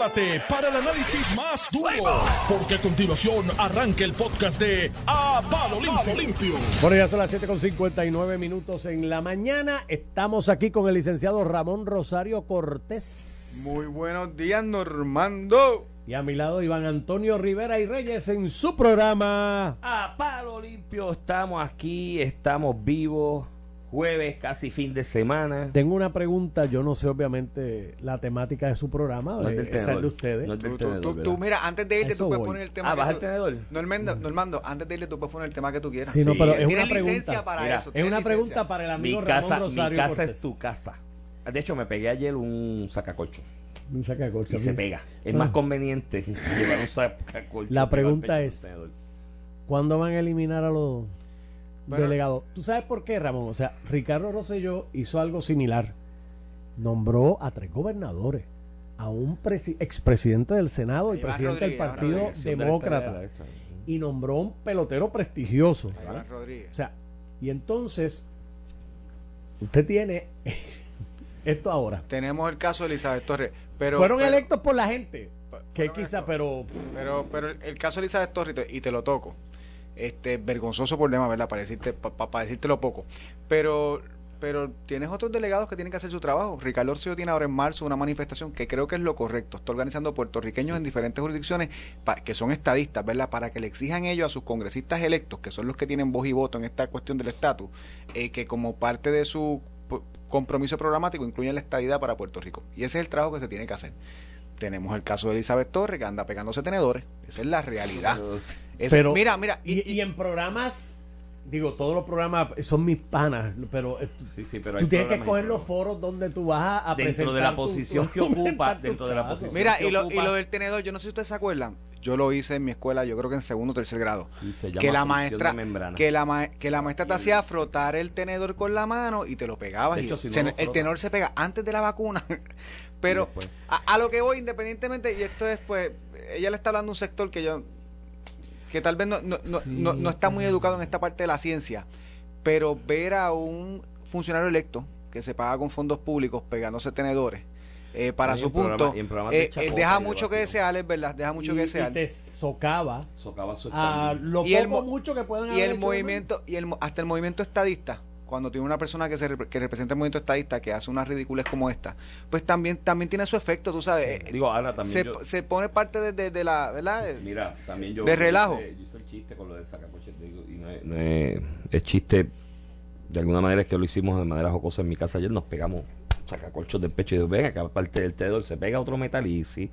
prepárate para el análisis más duro, porque a continuación arranca el podcast de A Palo Limpio. Limpio. Bueno, ya son las 7.59 minutos en la mañana. Estamos aquí con el licenciado Ramón Rosario Cortés. Muy buenos días, Normando. Y a mi lado Iván Antonio Rivera y Reyes en su programa. A Palo Limpio, estamos aquí, estamos vivos. Jueves, casi fin de semana. Tengo una pregunta, yo no sé obviamente la temática de su programa, No es eh, del esa es de ustedes. No es del Tú, tú- tenedor, tú- mira, antes de irte, Eso tú puedes voy. poner el tema. Ah, que ¿baja tú- el tenedor? Normando, Normando, antes de irte, tú puedes poner el tema que tú quieras. Sí, no, pero es una pregunta. para Mira, eso. Es una licencia. pregunta para el amigo Mi Ramón casa, Rosario mi casa Cortés. es tu casa. De hecho, me pegué ayer un sacacolcho Un sacacorcho, y se pega. Es Ah. más conveniente llevar un sacacolcho. La al pregunta es-. ¿Cuándo van a eliminar a los Bueno. delegados? ¿Tú sabes por qué, Ramón? O sea, Ricardo Rosselló hizo algo similar. Nombró a tres gobernadores, a un presi- expresidente del Senado y Iván presidente del Rodríguez, Partido Rodríguez, Demócrata. Y nombró a un pelotero prestigioso. Iván Rodríguez. O sea, y entonces, usted tiene esto ahora. Tenemos el caso de Elizabeth Torres. Pero, Fueron pero- electos por la gente. Que quizá, electos. pero Pero, pero el, el caso de Elizabeth Torres, y te- y te lo toco, este vergonzoso problema, ¿verdad? Para decirte, para decírtelo poco. Pero, pero tienes otros delegados que tienen que hacer su trabajo. Ricardo Orsillo tiene ahora en marzo una manifestación que creo que es lo correcto. Está organizando puertorriqueños en diferentes jurisdicciones pa- que son estadistas, ¿verdad? Para que le exijan ellos a sus congresistas electos, que son los que tienen voz y voto en esta cuestión del estatus, eh, que como parte de su compromiso programático incluyen la estadidad para Puerto Rico. Y ese es el trabajo que se tiene que hacer. Tenemos el caso de Elizabeth Torres, que anda pegándose tenedores. Esa es la realidad. Pero- mira, mira. y, y en programas, digo, todos los programas son mis panas, pero eh, Sí, sí, pero tú tienes que coger los foros donde tú vas a, a Dentro presentar de la posición tu- que ocupa, dentro de la posición. Mira, que y lo, y lo del tenedor, yo no sé si ustedes se acuerdan. Yo lo hice en mi escuela, yo creo que en segundo o tercer grado. Que la maestra, que la, ma- que la maestra te hacía frotar el tenedor con la mano y te lo pegabas. De y hecho, si no se- lo el tenor se pega antes de la vacuna. Pero a, a lo que voy, independientemente, y esto es, pues, ella le está hablando a un sector que yo, que tal vez no, no, no, Sí, no- no está muy educado en esta parte de la ciencia, pero ver a un funcionario electo que se paga con fondos públicos pegándose tenedores. eh, para y su programa- punto, y en programas de eh, eh, deja y de mucho que desear, es verdad, deja mucho y, que y desear. te socava Socava su a lo Y el poco mucho que puedan Y haber el movimiento, y el, mo- hasta el movimiento estadista, cuando tiene una persona que se que representa el movimiento estadista que hace unas ridículas como esta, pues también también tiene su efecto, tú sabes. Digo, ahora también se, yo- se pone parte de, de- de la, ¿verdad? Mira, también yo. De relajo. Yo hice, yo hice el chiste con lo del sacacoche. digo, y no es, no es- chiste, de alguna manera, es que lo hicimos de manera jocosa en mi casa ayer. Nos pegamos sacacolchos del pecho y digo, venga, que aparte del tenedor se pega otro metal y sí.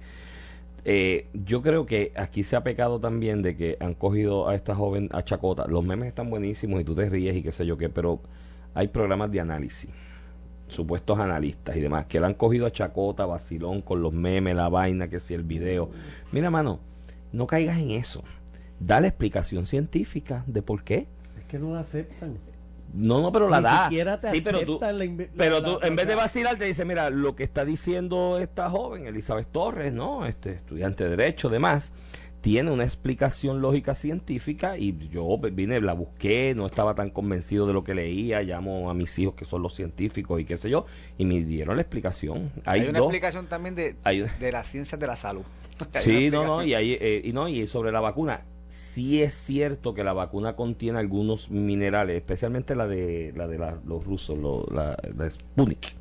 Eh, yo creo que aquí se ha pecado también de que han cogido a esta joven a Chacota. Los memes están buenísimos y tú te ríes y qué sé yo qué, pero hay programas de análisis supuestos analistas y demás, que le han cogido a Chacota, vacilón, con los memes, la vaina, que si el video. Mira, mano, no caigas en eso. Da la explicación científica de por qué. Es que no la aceptan. No, no, pero la Ni da. siquiera te sí, pero tú, la pero tú, la- en vez de la- vacilar, te dice, mira, lo que está diciendo esta joven, Elizabeth Torres, ¿no? Este estudiante de Derecho, demás, tiene una explicación lógica científica y yo vine, la busqué, no estaba tan convencido de lo que leía, llamo a mis hijos que son los científicos y qué sé yo, y me dieron la explicación. Hay, Hay, una dos, explicación también de, hay- de las ciencias de la salud. Sí, no, no, y, ahí, eh, y no, y sobre la vacuna, sí es cierto que la vacuna contiene algunos minerales, especialmente la de la de la- los rusos, lo- la, la Sputnik,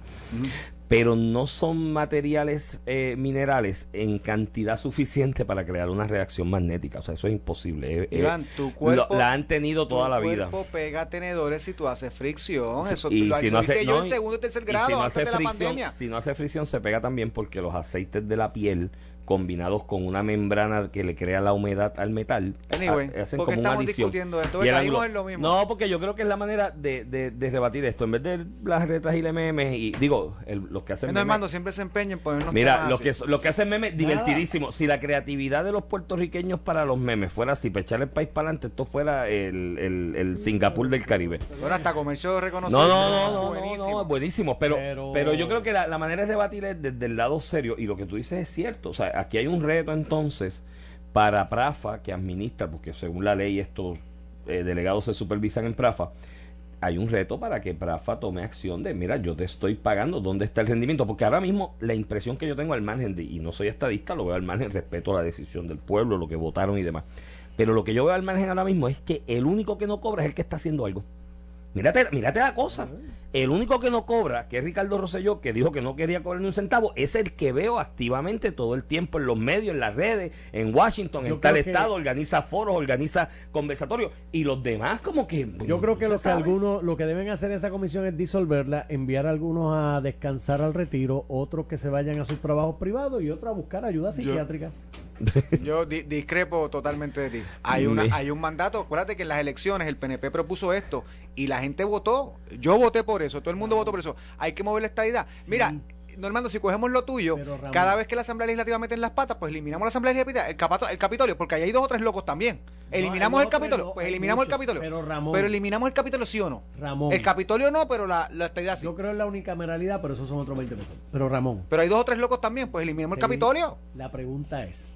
pero no son materiales eh, minerales en cantidad suficiente para crear una reacción magnética, o sea, eso es imposible. eh, eh, Iván, tu cuerpo, lo- la han tenido toda tu la vida. cuerpo pega tenedores si tú haces fricción. Eso y lo, si no hace, yo no, en segundo y tercer grado si no antes hace de la pandemia. si no hace fricción se pega también porque los aceites de la piel combinados con una membrana que le crea la humedad al metal Anyway, ha- hacen ¿por qué como una adición. discutiendo esto? Y el Caímos ángulo- en lo mismo. No, porque yo creo que es la manera de, de, de rebatir esto. En vez de las retas y le memes, y digo, el- los que hacen No, memes- Armando, siempre se empeña en ponernos Mira, temas lo así. que, lo que hacen memes, divertidísimo. Si la creatividad de los puertorriqueños para los memes fuera así, para echar el país para adelante, esto fuera el, el, el Singapur del Caribe. Bueno, hasta comercio reconocido. No, no, no, no, no, Buenísimo. no, es buenísimo. Pero, Pero- pero, yo creo que la, la manera de rebatir es desde el lado serio. Y lo que tú dices es cierto. O sea, aquí hay un reto entonces para Prafa, que administra, porque según la ley estos eh, delegados se supervisan en Prafa, hay un reto para que Prafa tome acción de, mira, yo te estoy pagando, ¿dónde está el rendimiento? Porque ahora mismo la impresión que yo tengo al margen de, y no soy estadista, lo veo al margen, respeto a la decisión del pueblo, lo que votaron y demás. Pero lo que yo veo al margen ahora mismo es que el único que no cobra es el que está haciendo algo. Mírate, mírate la cosa. El único que no cobra, que es Ricardo Rosselló, que dijo que no quería cobrar ni un centavo, es el que veo activamente todo el tiempo en los medios, en las redes, en Washington, en tal estado, organiza foros, organiza conversatorios. Y los demás como que... Yo creo que lo que algunos, lo que deben hacer esa comisión es disolverla, enviar a algunos a descansar al retiro, otros que se vayan a sus trabajos privados y otros a buscar ayuda psiquiátrica. Yo discrepo totalmente de ti. Hay, una, hay un mandato. Acuérdate que en las elecciones el PNP propuso esto y la gente votó. Yo voté por Todo el mundo votó por eso. Hay que mover la estadidad. Mira, Normando, si cogemos lo tuyo, cada vez que la Asamblea Legislativa mete en las patas, pues eliminamos la Asamblea Legislativa, el, el Capitolio, porque ahí hay dos o tres locos también. Eliminamos el Capitolio, pues eliminamos el Capitolio. Pero, Ramón, pero eliminamos el Capitolio, sí o no. Ramón. El Capitolio no, pero la, la estadidad sí. Yo creo en la unicameralidad, pero esos son otros 20 pesos. Pero Ramón. Pero hay dos o tres locos también, pues eliminamos el Capitolio. La pregunta es,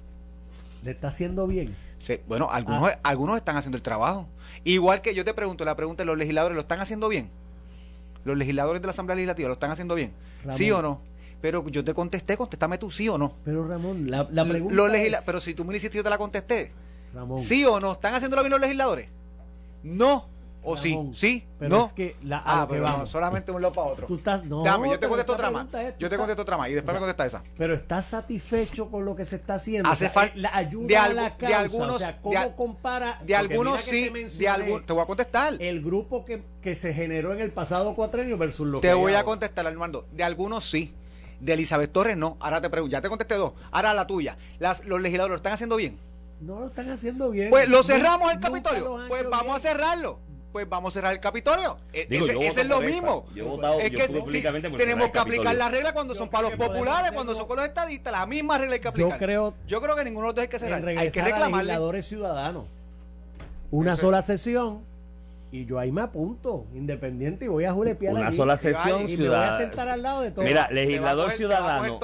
¿Le está haciendo bien? Sí, bueno, algunos, ah. algunos están haciendo el trabajo. Igual que yo te pregunto, la pregunta de los legisladores, ¿lo están haciendo bien? ¿Los legisladores de la Asamblea Legislativa lo están haciendo bien? ¿Sí o no? Pero yo te contesté, contéstame tú sí o no. Pero Ramón, la, pregunta es... Pero si tú me hiciste, yo te la contesté. Ramón. ¿Sí o no? ¿Están haciéndolo bien los legisladores? No. ¿O sí? ¿Sí? Pero ¿No? Es que la, ah, pero no, solamente un lado para otro. Tú estás, no, Dame, yo te contesto otra más. yo te contesto otra más y después me contesta esa. Pero estás satisfecho con lo que se está haciendo. Hace falta la ayuda de, a la causa, de algunos, o sea, ¿cómo compara? De algunos sí, de algunos, te voy a contestar. El grupo que, que se generó en el pasado cuatrenio versus lo te que Te voy a contestar, Armando. De algunos sí. De Elizabeth Torres no. Ahora te pregunto, ya te contesté dos. Ahora la tuya. Las, los legisladores lo están haciendo bien. No lo están haciendo bien. Pues lo cerramos el Capitolio. Pues vamos a cerrarlo pues vamos a cerrar el Capitolio. E-, ese, es lo mismo. es que tenemos que aplicar la regla cuando son para los populares, cuando son con los estadistas, la misma regla hay que aplicar. Yo creo, yo creo que ninguno de los dos hay que cerrar. Hay que reclamarle. ciudadanos. Una sola sesión y yo ahí me apunto, independiente, y voy a julepear Una sola sesión y, me voy a sentar al lado de todos. Mira, legislador ciudadano.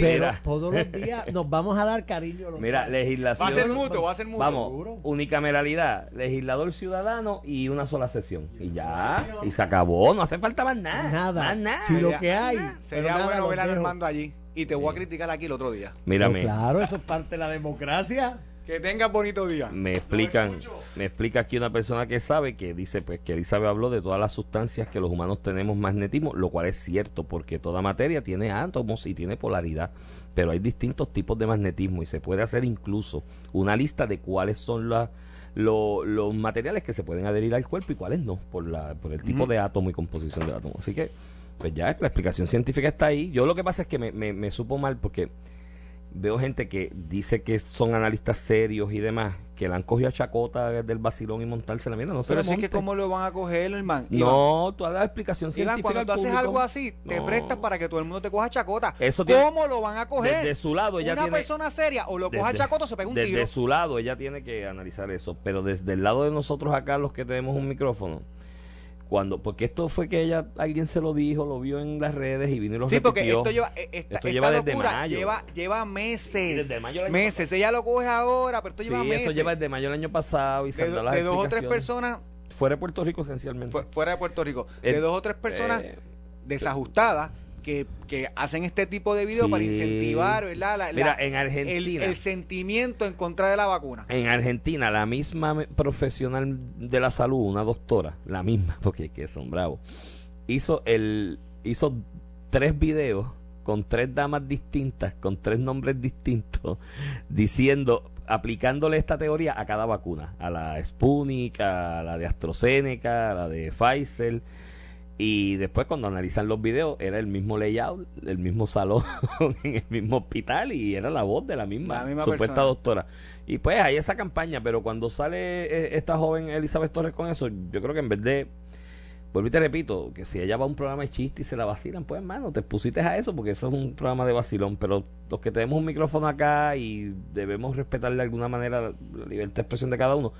Pero todos los días nos vamos a dar cariño. Mira, legislación. Va a ser mutuo, va a ser mutuo. Vamos, unicameralidad, legislador ciudadano y una sola sesión. Y ya, y se acabó, no hace falta más nada. Nada. Más nada. Si lo que hay. Sería bueno ver a Armando allí. Y te voy a criticar aquí el otro día. Mírame. claro, eso es parte de la democracia. Que tengas bonito día. Me explican, me explica aquí una persona que sabe que dice pues que Elizabeth habló de todas las sustancias que los humanos tenemos magnetismo, lo cual es cierto porque toda materia tiene átomos y tiene polaridad, pero hay distintos tipos de magnetismo y se puede hacer incluso una lista de cuáles son los materiales que se pueden adherir al cuerpo y cuáles no por la por el tipo de átomo y composición del átomo. Así que pues ya la explicación científica está ahí. Yo lo que pasa es que me, me, me supo mal porque veo gente que dice que son analistas serios y demás, que la han cogido a chacota del vacilón y montarse la mierda. No Pero es que cómo lo van a coger, hermano. No, tú das la explicación Iván, cuando tú haces algo así, te prestas para que todo el mundo te coja chacota. Eso ¿Cómo lo van a coger? De su lado ella Una persona seria o lo coja chacota o se pega un tiro. Desde su lado ella tiene que analizar eso. Pero desde el lado de nosotros acá, los que tenemos un micrófono, cuando porque esto fue que ella alguien se lo dijo lo vio en las redes y vino y lo sí porque esto lleva eh, esta, esto lleva desde mayo. lleva lleva meses meses. ella lo coge ahora pero esto lleva meses. eso lleva desde mayo del año pasado y de, de dos o tres personas fuera de Puerto Rico esencialmente. Fuera de Puerto Rico. De dos o tres personas eh, desajustadas que, que, hacen este tipo de videos para incentivar Mira, en Argentina, el, sentimiento en contra de la vacuna. En Argentina, la misma profesional de la salud, una doctora, la misma, porque que son bravos, hizo, el, hizo tres videos con tres damas distintas, con tres nombres distintos, diciendo, aplicándole esta teoría a cada vacuna, a la Sputnik, a la de AstraZeneca, a la de Pfizer y después cuando analizan los videos era el mismo layout, el mismo salón, en el mismo hospital y era la voz de la misma, supuesta doctora. Y pues hay esa campaña, pero cuando sale eh, esta joven Elizabeth Torres con eso, yo creo que en vez de, vuelvo y te repito, que si ella va a un programa de chiste y se la vacilan, pues hermano, te pusiste a eso porque eso es un programa de vacilón, pero los que tenemos un micrófono acá y debemos respetar de alguna manera la libertad de expresión de cada uno,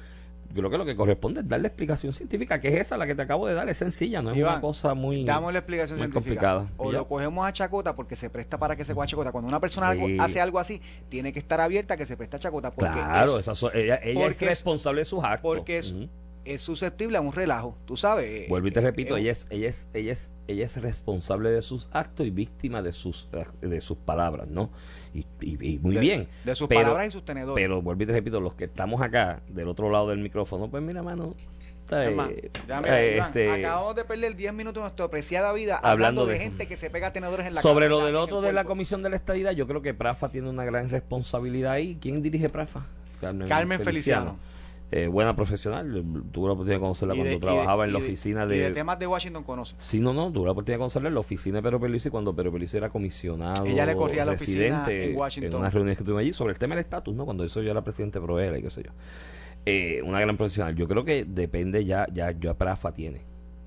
yo creo que lo que corresponde es darle explicación científica, que es esa la que te acabo de dar, es sencilla, no es una cosa muy, damos la explicación científica. complicada. O lo cogemos a chacota porque se presta para que se coja chacota. Cuando una persona hace algo así, tiene que estar abierta a que se preste a chacota. Porque claro, ella, es responsable de sus actos. Porque es susceptible a un relajo, tú sabes. Vuelvo y te Eh, repito, eh, ella es, ella es, ella es, ella es responsable de sus actos y víctima de sus, de sus palabras, ¿no? Y, y- y muy de- bien. De sus pero- palabras y sus tenedores. Pero vuelvo y te repito, los que estamos acá, del otro lado del micrófono, pues mira, mano, está, Es más, eh, ya mira, eh, Iván, este, acabamos de perder 10 minutos de nuestra apreciada vida hablando, Hablando de, eso. gente que se pega tenedores en la sobre lo del otro de la comisión de la estadidad, yo creo que Prafa tiene una gran responsabilidad ahí. ¿Quién dirige Prafa? Carmen Feliciano. Eh, buena profesional, tuve la oportunidad de conocerla cuando de- trabajaba en la y de- oficina y de, temas de Washington conoce. Sí, no, no, tuve la oportunidad de conocerla en la oficina de Pedro Pierluisi cuando Pedro Pierluisi era comisionado Ella le corría a la oficina en Washington. unas reuniones que tuvimos allí sobre el tema del estatus, ¿no? Cuando eso yo era presidente de y qué sé yo. Eh, una gran profesional. Yo creo que depende ya, ya, ya Prafa tiene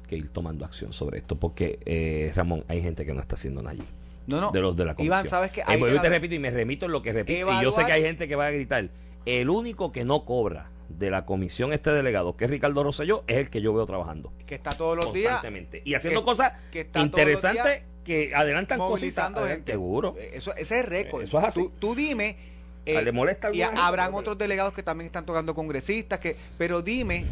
que ir tomando acción sobre esto, porque eh, Ramón, hay gente que no está haciendo nada allí. No, no. De los de la comisión. Iván, ¿sabes qué? Eh, Ahí vuelvo y te repito y me remito en lo que repito. Y yo sé que hay gente que va a gritar. El único que no cobra de la comisión este delegado, que es Ricardo Rosselló, es el que yo veo trabajando que está todos los días constantemente y haciendo que- cosas que está interesantes días que adelantan movilizando eh, gente. seguro Eh, Eso, ese es récord. Eso es así. Tú, tú dime. Ah, le molesta y gente, habrán pero- otros delegados que también están tocando congresistas, que, pero dime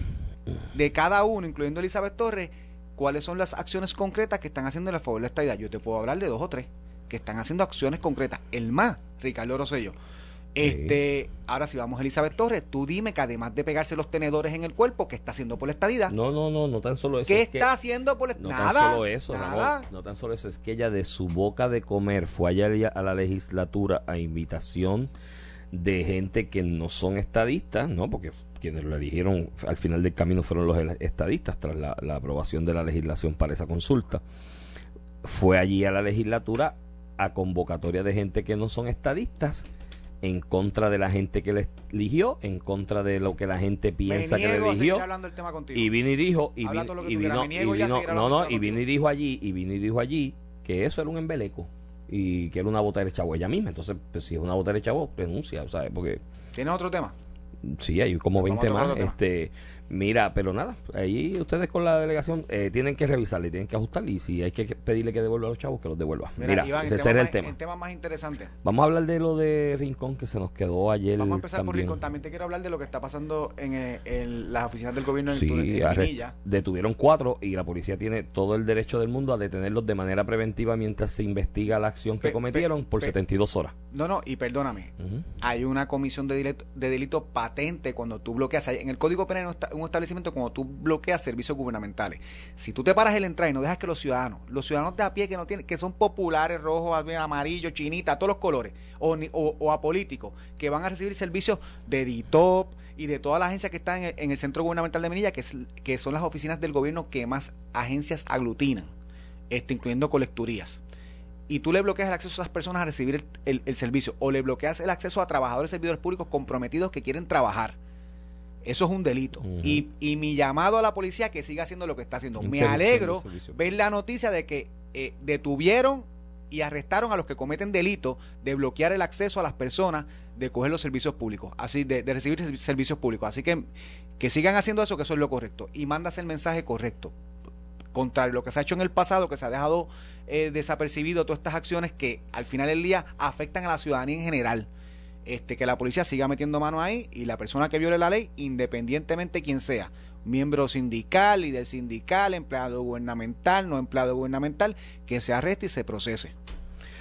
de cada uno, incluyendo Elizabeth Torres, cuáles son las acciones concretas que están haciendo a favor de la estadidad. Yo te puedo hablar de dos o tres que están haciendo acciones concretas. El más, Ricardo Rosselló. Este, ahora si vamos a Elizabeth Torres, tú dime que además de pegarse los tenedores en el cuerpo, ¿qué está haciendo por la estadidad? no no no no tan solo eso ¿Qué es que- está haciendo por la no Nada. tan solo eso nada. Ramón, no tan solo eso es que ella de su boca de comer fue allá a la legislatura a invitación de gente que no son estadistas no porque quienes lo eligieron al final del camino fueron los estadistas tras la, la aprobación de la legislación para esa consulta fue allí a la legislatura a convocatoria de gente que no son estadistas en contra de la gente que le eligió, en contra de lo que la gente piensa que le eligió. Y vino y dijo, y y vino, y vino- no, no, y vino y dijo allí, y vino y dijo allí que eso era un embeleco y que era una bota de chavo ella misma. Entonces, pues, si es una bota de chavo, renuncia, ¿sabes? Porque ¿Tienes otro tema? sí, hay como Vamos 20 a tocar más. Este, mira, pero nada, ahí ustedes con la delegación eh, tienen que revisarle, tienen que ajustarle y si hay que pedirle que devuelva a los chavos, que los devuelva. Mira, Mira, Iván, ese temas era el tema. en temas más interesantes. Vamos a hablar de lo de Rincón que se nos quedó ayer. Vamos a empezar por. Rincón. También te quiero hablar de lo que está pasando en, eh, en las oficinas del gobierno en, Sí, detuvieron cuatro y la policía tiene todo el derecho del mundo a detenerlos de manera preventiva mientras se investiga la acción que Pe- cometieron pe- por pe- 72 horas. No, no, y perdóname. Hay una comisión de delito, de delito patente cuando tú bloqueas. En el Código Penal un esta- un establecimiento cuando tú bloqueas servicios gubernamentales. Si tú te paras el entrar y no dejas que los ciudadanos, los ciudadanos de a pie que no tienen, que son populares, rojos, amarillos, chinitas, todos los colores, o, o, o apolíticos, que van a recibir servicios de DITOP y de todas las agencias que están en el, en el centro gubernamental de Minilla, que, son las oficinas del gobierno que más agencias aglutinan, este, incluyendo colecturías y tú le bloqueas el acceso a esas personas a recibir el, el- servicio o le bloqueas el acceso a trabajadores servidores públicos comprometidos que quieren trabajar. Eso es un delito. Y, y mi llamado a la policía que siga haciendo lo que está haciendo. Me alegro ver la noticia de que eh, detuvieron y arrestaron a los que cometen delito de bloquear el acceso a las personas de coger los servicios públicos, así de, de recibir servi- servicios públicos. Así que que sigan haciendo eso, que eso es lo correcto. Y mandas el mensaje correcto contrario a lo que se ha hecho en el pasado, que se ha dejado eh, desapercibido todas estas acciones que al final del día afectan a la ciudadanía en general. Este, que la policía siga metiendo mano ahí y la persona que viole la ley, independientemente quien sea, miembro sindical, líder sindical, empleado gubernamental, no empleado gubernamental, que se arreste y se procese.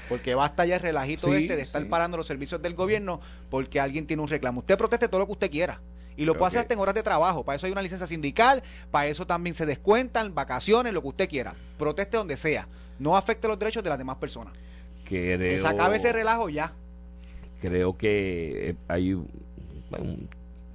Porque basta ya el relajito Sí, este de estar sí. parando los servicios del gobierno porque alguien tiene un reclamo. Usted proteste todo lo que usted quiera. Y lo Creo puede hacer hasta en horas de trabajo. Para eso hay una licencia sindical, para eso también se descuentan, vacaciones, lo que usted quiera. Proteste donde sea. No afecte los derechos de las demás personas. Que se acabe ese relajo ya. Creo que eh, hay un,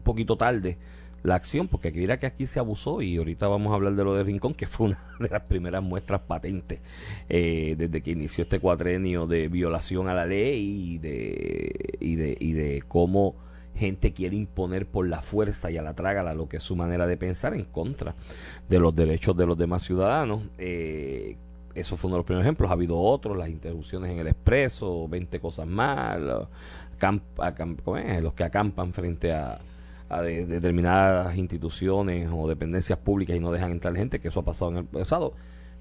poquito tarde la acción, porque mira que aquí se abusó y ahorita vamos a hablar de lo de Rincón, que fue una de las primeras muestras patentes eh, desde que inició este cuatrenio de violación a la ley y de, y de, y de cómo gente quiere imponer por la fuerza y a la trágala lo que es su manera de pensar en contra de los derechos de los demás ciudadanos. Eh, eso fue uno de los primeros ejemplos. Ha habido otros, las interrupciones en el expreso, 20 cosas más, los, los que acampan frente a, a de- determinadas instituciones o dependencias públicas y no dejan entrar gente, que eso ha pasado en el pasado.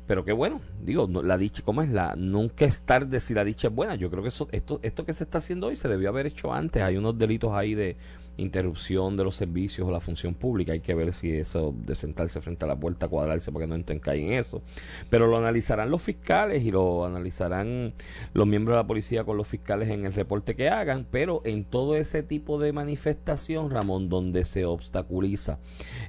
Pero qué bueno, digo, no- la dicha, ¿cómo es la? Nunca es tarde si la dicha es buena. Yo creo que eso, esto, esto que se está haciendo hoy se debió haber hecho antes. Hay unos delitos ahí de interrupción de los servicios o la función pública. Hay que ver si eso de sentarse frente a la puerta, cuadrarse porque no entren en eso. Pero lo analizarán los fiscales y lo analizarán los miembros de la policía con los fiscales en el reporte que hagan. Pero en todo ese tipo de manifestación, Ramón, donde se obstaculiza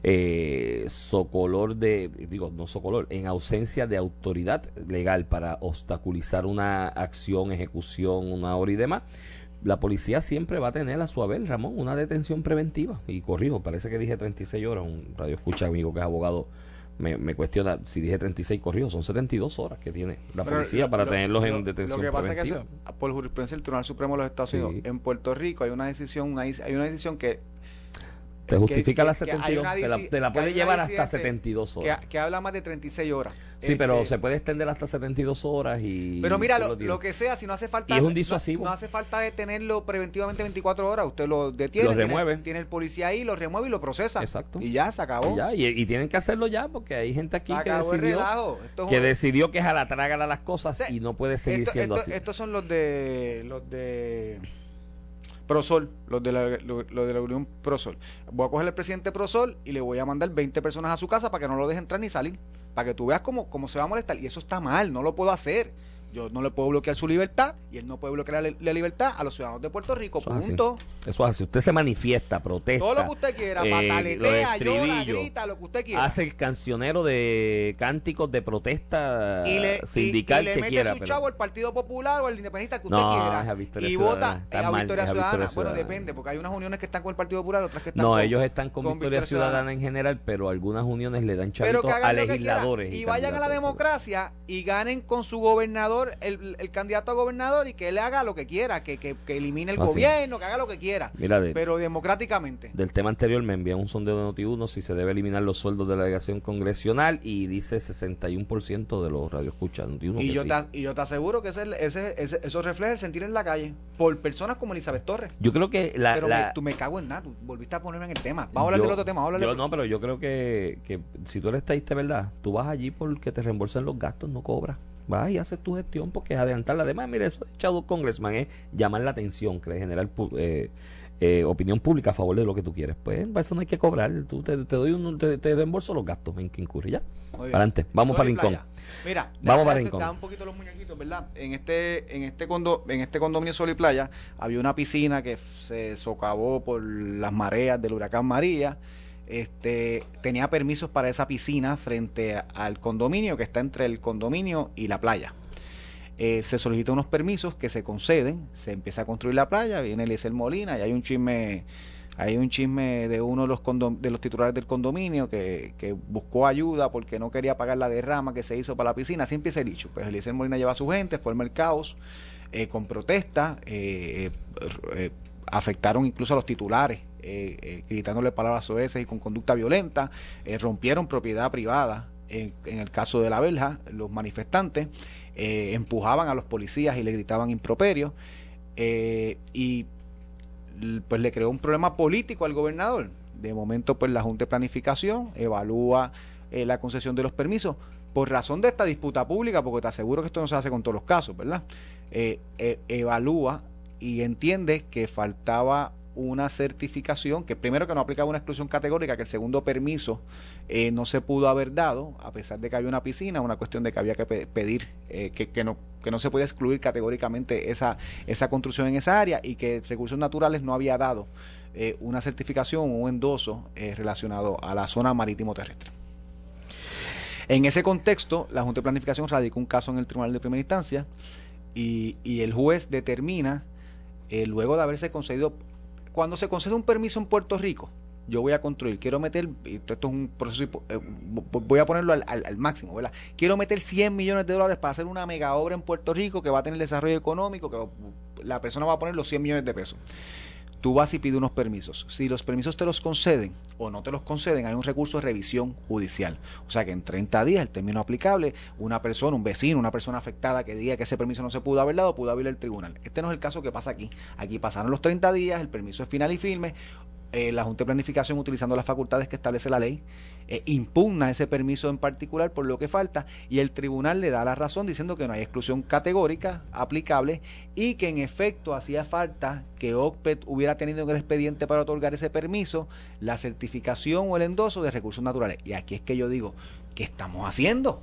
eh, socolor de, digo, no socolor, en ausencia de autoridad legal para obstaculizar una acción, ejecución, una hora y demás la policía siempre va a tener a su haber, Ramón, una detención preventiva. Y corrijo, parece que dije 36 horas. Un radio escucha amigo que es abogado me, me cuestiona si dije 36 corridos. Son 72 horas que tiene la policía para tenerlos en detención preventiva. Lo que pasa es que por jurisprudencia del Tribunal Supremo de los Estados Unidos, en Puerto Rico hay una decisión, una, hay una decisión que te justifica la 72. te la, puede llevar hasta 72 horas. Que, habla más de 36 horas. Sí, pero este, se puede extender hasta 72 horas y. Pero mira, lo, que sea, si no hace falta. Y es un disuasivo. No, hace falta detenerlo preventivamente 24 horas. Usted lo detiene. Lo remueve. Tiene, el policía ahí, lo remueve y lo procesa. Exacto. Y ya se acabó. Y, ya, y, tienen que hacerlo ya porque hay gente aquí que decidió, que decidió que es a la trágala las cosas y no puede seguir siendo así. Estos son los de. Los de Prosol, los de, la, de la Unión Prosol. Voy a coger al presidente Prosol y le voy a mandar 20 personas a su casa para que no lo deje entrar ni salir. Para que tú veas cómo, cómo se va a molestar. Y eso está mal, no lo puedo hacer. Yo no le puedo bloquear su libertad y él no puede bloquear la, libertad a los ciudadanos de Puerto Rico. punto. Eso es así. Usted se manifiesta, protesta. Todo lo que usted quiera, eh, pataletea, llora, grita, lo que usted quiera. Hace el cancionero de cánticos de protesta sindical y, y le mete quiera. su chavo al Partido Popular o al Independentista que usted quiera. y vota a Victoria Ciudadana. Bueno, depende, porque hay unas uniones que están con el Partido Popular, otras que están no, con No, ellos están con, Victoria, Ciudadana, en general, pero algunas uniones le dan chavitos a legisladores. Y, vayan a la democracia y ganen con su gobernador el, el candidato a gobernador y que él haga lo que quiera, que, que, elimine el ah, gobierno, que haga lo que quiera, pero democráticamente. Del tema anterior me envían un sondeo de Noti1 si se debe eliminar los sueldos de la delegación congresional y dice 61% de los radioescuchas. Y, yo te, y yo te aseguro que ese, ese, eso refleja el sentir en la calle por personas como Elizabeth Torres. Yo creo que la... Pero tú me cago en nada, tú volviste a ponerme en el tema. Vamos a hablar del otro tema. yo no, pero yo creo que, que si tú eres estadista, ¿verdad? Tú vas allí porque te reembolsan los gastos, no cobras vas y haces tu gestión porque es adelantar Además, mire, eso de echado Congressman es llamar la atención, que generar eh, eh, opinión pública a favor de lo que tú quieres. Pues para eso no hay que cobrar. Tú te, doy un, te, te reembolso los gastos en que incurre. Ya. Adelante. Vamos para Rincón. Mira, vamos para Rincón. un poquito los muñequitos, ¿verdad? En este, en este condo, en este condominio Sol y Playa había una piscina que se socavó por las mareas del huracán María este, tenía permisos para esa piscina frente al condominio que está entre el condominio y la playa. Eh, se solicitan unos permisos que se conceden, se empieza a construir la playa, viene Eliezer Molina y hay un chisme hay un chisme de uno de los, de los titulares del condominio que, buscó ayuda porque no quería pagar la derrama que se hizo para la piscina. Así empieza el dicho. Pues Molina lleva a su gente, forma el caos eh, con protesta, eh, afectaron incluso a los titulares eh, eh, gritándole palabras soeces y con conducta violenta, eh, rompieron propiedad privada. En, el caso de la verja, los manifestantes empujaban a los policías y le gritaban improperios y pues le creó un problema político al gobernador. De momento, pues la Junta de Planificación evalúa la concesión de los permisos por razón de esta disputa pública, porque te aseguro que esto no se hace con todos los casos, ¿verdad? evalúa y entiende que faltaba una certificación que primero que no aplicaba una exclusión categórica, que el segundo permiso eh, no se pudo haber dado, a pesar de que había una piscina, una cuestión de que había que pedir eh, que, no, que no se podía excluir categóricamente esa, esa construcción en esa área y que Recursos Naturales no había dado eh, una certificación o un endoso relacionado a la zona marítimo terrestre. En ese contexto, la Junta de Planificación radicó un caso en el Tribunal de Primera Instancia y, y el juez determina, luego de haberse concedido cuando se concede un permiso en Puerto Rico, yo voy a construir, quiero meter, esto es un proceso, eh, voy a ponerlo al, máximo, ¿verdad? Quiero meter 100 millones de dólares para hacer una mega obra en Puerto Rico que va a tener desarrollo económico, que la persona va a poner los 100 millones de pesos tú vas y pides unos permisos. Si los permisos te los conceden o no te los conceden, hay un recurso de revisión judicial. O sea que en 30 días, el término aplicable, una persona, un vecino, una persona afectada que diga que ese permiso no se pudo haber dado, pudo abrir el tribunal. Este no es el caso que pasa aquí. Aquí pasaron los 30 días, el permiso es final y firme. eh, la Junta de Planificación, utilizando las facultades que establece la ley, eh, impugna ese permiso en particular por lo que falta y el tribunal le da la razón diciendo que no hay exclusión categórica aplicable y que en efecto hacía falta que OCPET hubiera tenido en el expediente para otorgar ese permiso la certificación o el endoso de recursos naturales. Y aquí es que yo digo, ¿qué estamos haciendo?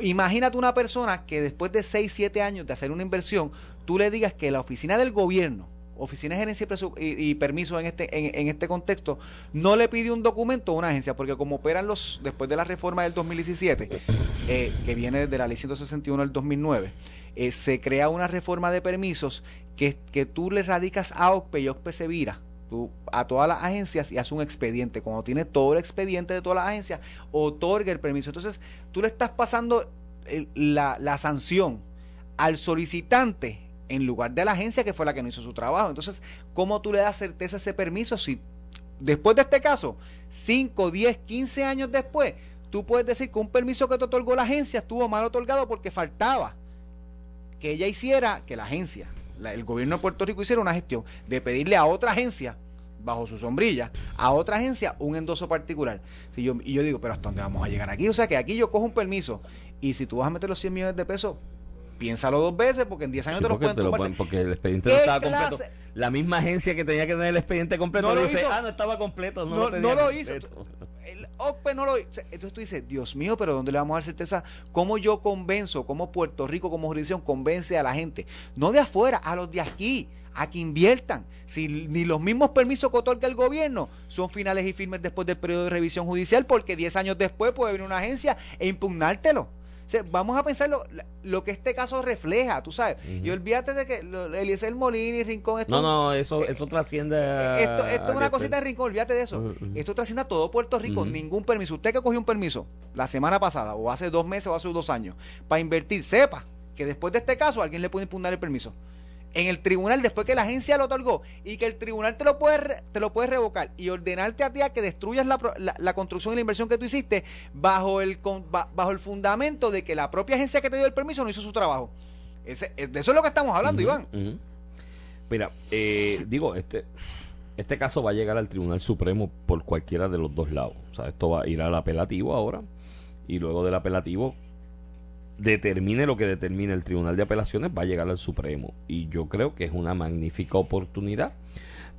Imagínate una persona que después de 6, 7 años de hacer una inversión, tú le digas que la oficina del gobierno, oficina de gerencia y, permiso en este, en, este contexto, no le pide un documento a una agencia, porque como operan los, después de la reforma del 2017, eh, que viene desde la ley 161 del 2009, eh, se crea una reforma de permisos que, que tú le radicas a OCPE y OCPE se vira a todas las agencias y hace un expediente. Cuando tiene todo el expediente de todas las agencias, otorga el permiso. Entonces, tú le estás pasando la, la sanción al solicitante en lugar de la agencia que fue la que no hizo su trabajo. Entonces, ¿cómo tú le das certeza a ese permiso si después de este caso, 5, 10, 15 años después, tú puedes decir que un permiso que te otorgó la agencia estuvo mal otorgado porque faltaba que ella hiciera, que la agencia, el gobierno de Puerto Rico hiciera una gestión de pedirle a otra agencia bajo su sombrilla a otra agencia un endoso particular. Si yo, y yo digo, pero ¿hasta dónde vamos a llegar aquí? O sea que aquí yo cojo un permiso y si tú vas a meter los 100 millones de pesos, piénsalo dos veces porque en 10 años te lo pueden Porque el expediente no estaba completo. La misma agencia que tenía que tener el expediente completo no lo dice, ah, no estaba completo, no, lo, tenía no lo hizo. El OCPE no lo hizo. Entonces tú dices, Dios mío, pero ¿dónde le vamos a dar certeza? ¿Cómo yo convenzo, cómo Puerto Rico como jurisdicción convence a la gente? No de afuera, a los de aquí a que inviertan. Si ni los mismos permisos que otorga el gobierno son finales y firmes después del periodo de revisión judicial, porque 10 años después puede venir una agencia e impugnártelo vamos a pensar lo, que este caso refleja, tú sabes. Y olvídate de que Eliezer Molina y Rincón. Esto, no, no, eso, eso trasciende. Eh, esto, esto es una cosita de Rincón, olvídate de eso. Esto trasciende a todo Puerto Rico. Ningún permiso. Usted que cogió un permiso la semana pasada, o hace dos meses, o hace dos años, para invertir, sepa que después de este caso alguien le puede impugnar el permiso en el tribunal después que la agencia lo otorgó y que el tribunal te lo puede te lo puede revocar y ordenarte a ti a que destruyas la, la, construcción y la inversión que tú hiciste bajo el bajo el fundamento de que la propia agencia que te dio el permiso no hizo su trabajo. Ese, de eso es lo que estamos hablando, Iván. Mira, eh, digo, este este caso va a llegar al Tribunal Supremo por cualquiera de los dos lados. O sea, esto va a ir al apelativo ahora y luego del apelativo determine lo que determine el Tribunal de Apelaciones, va a llegar al Supremo. Y yo creo que es una magnífica oportunidad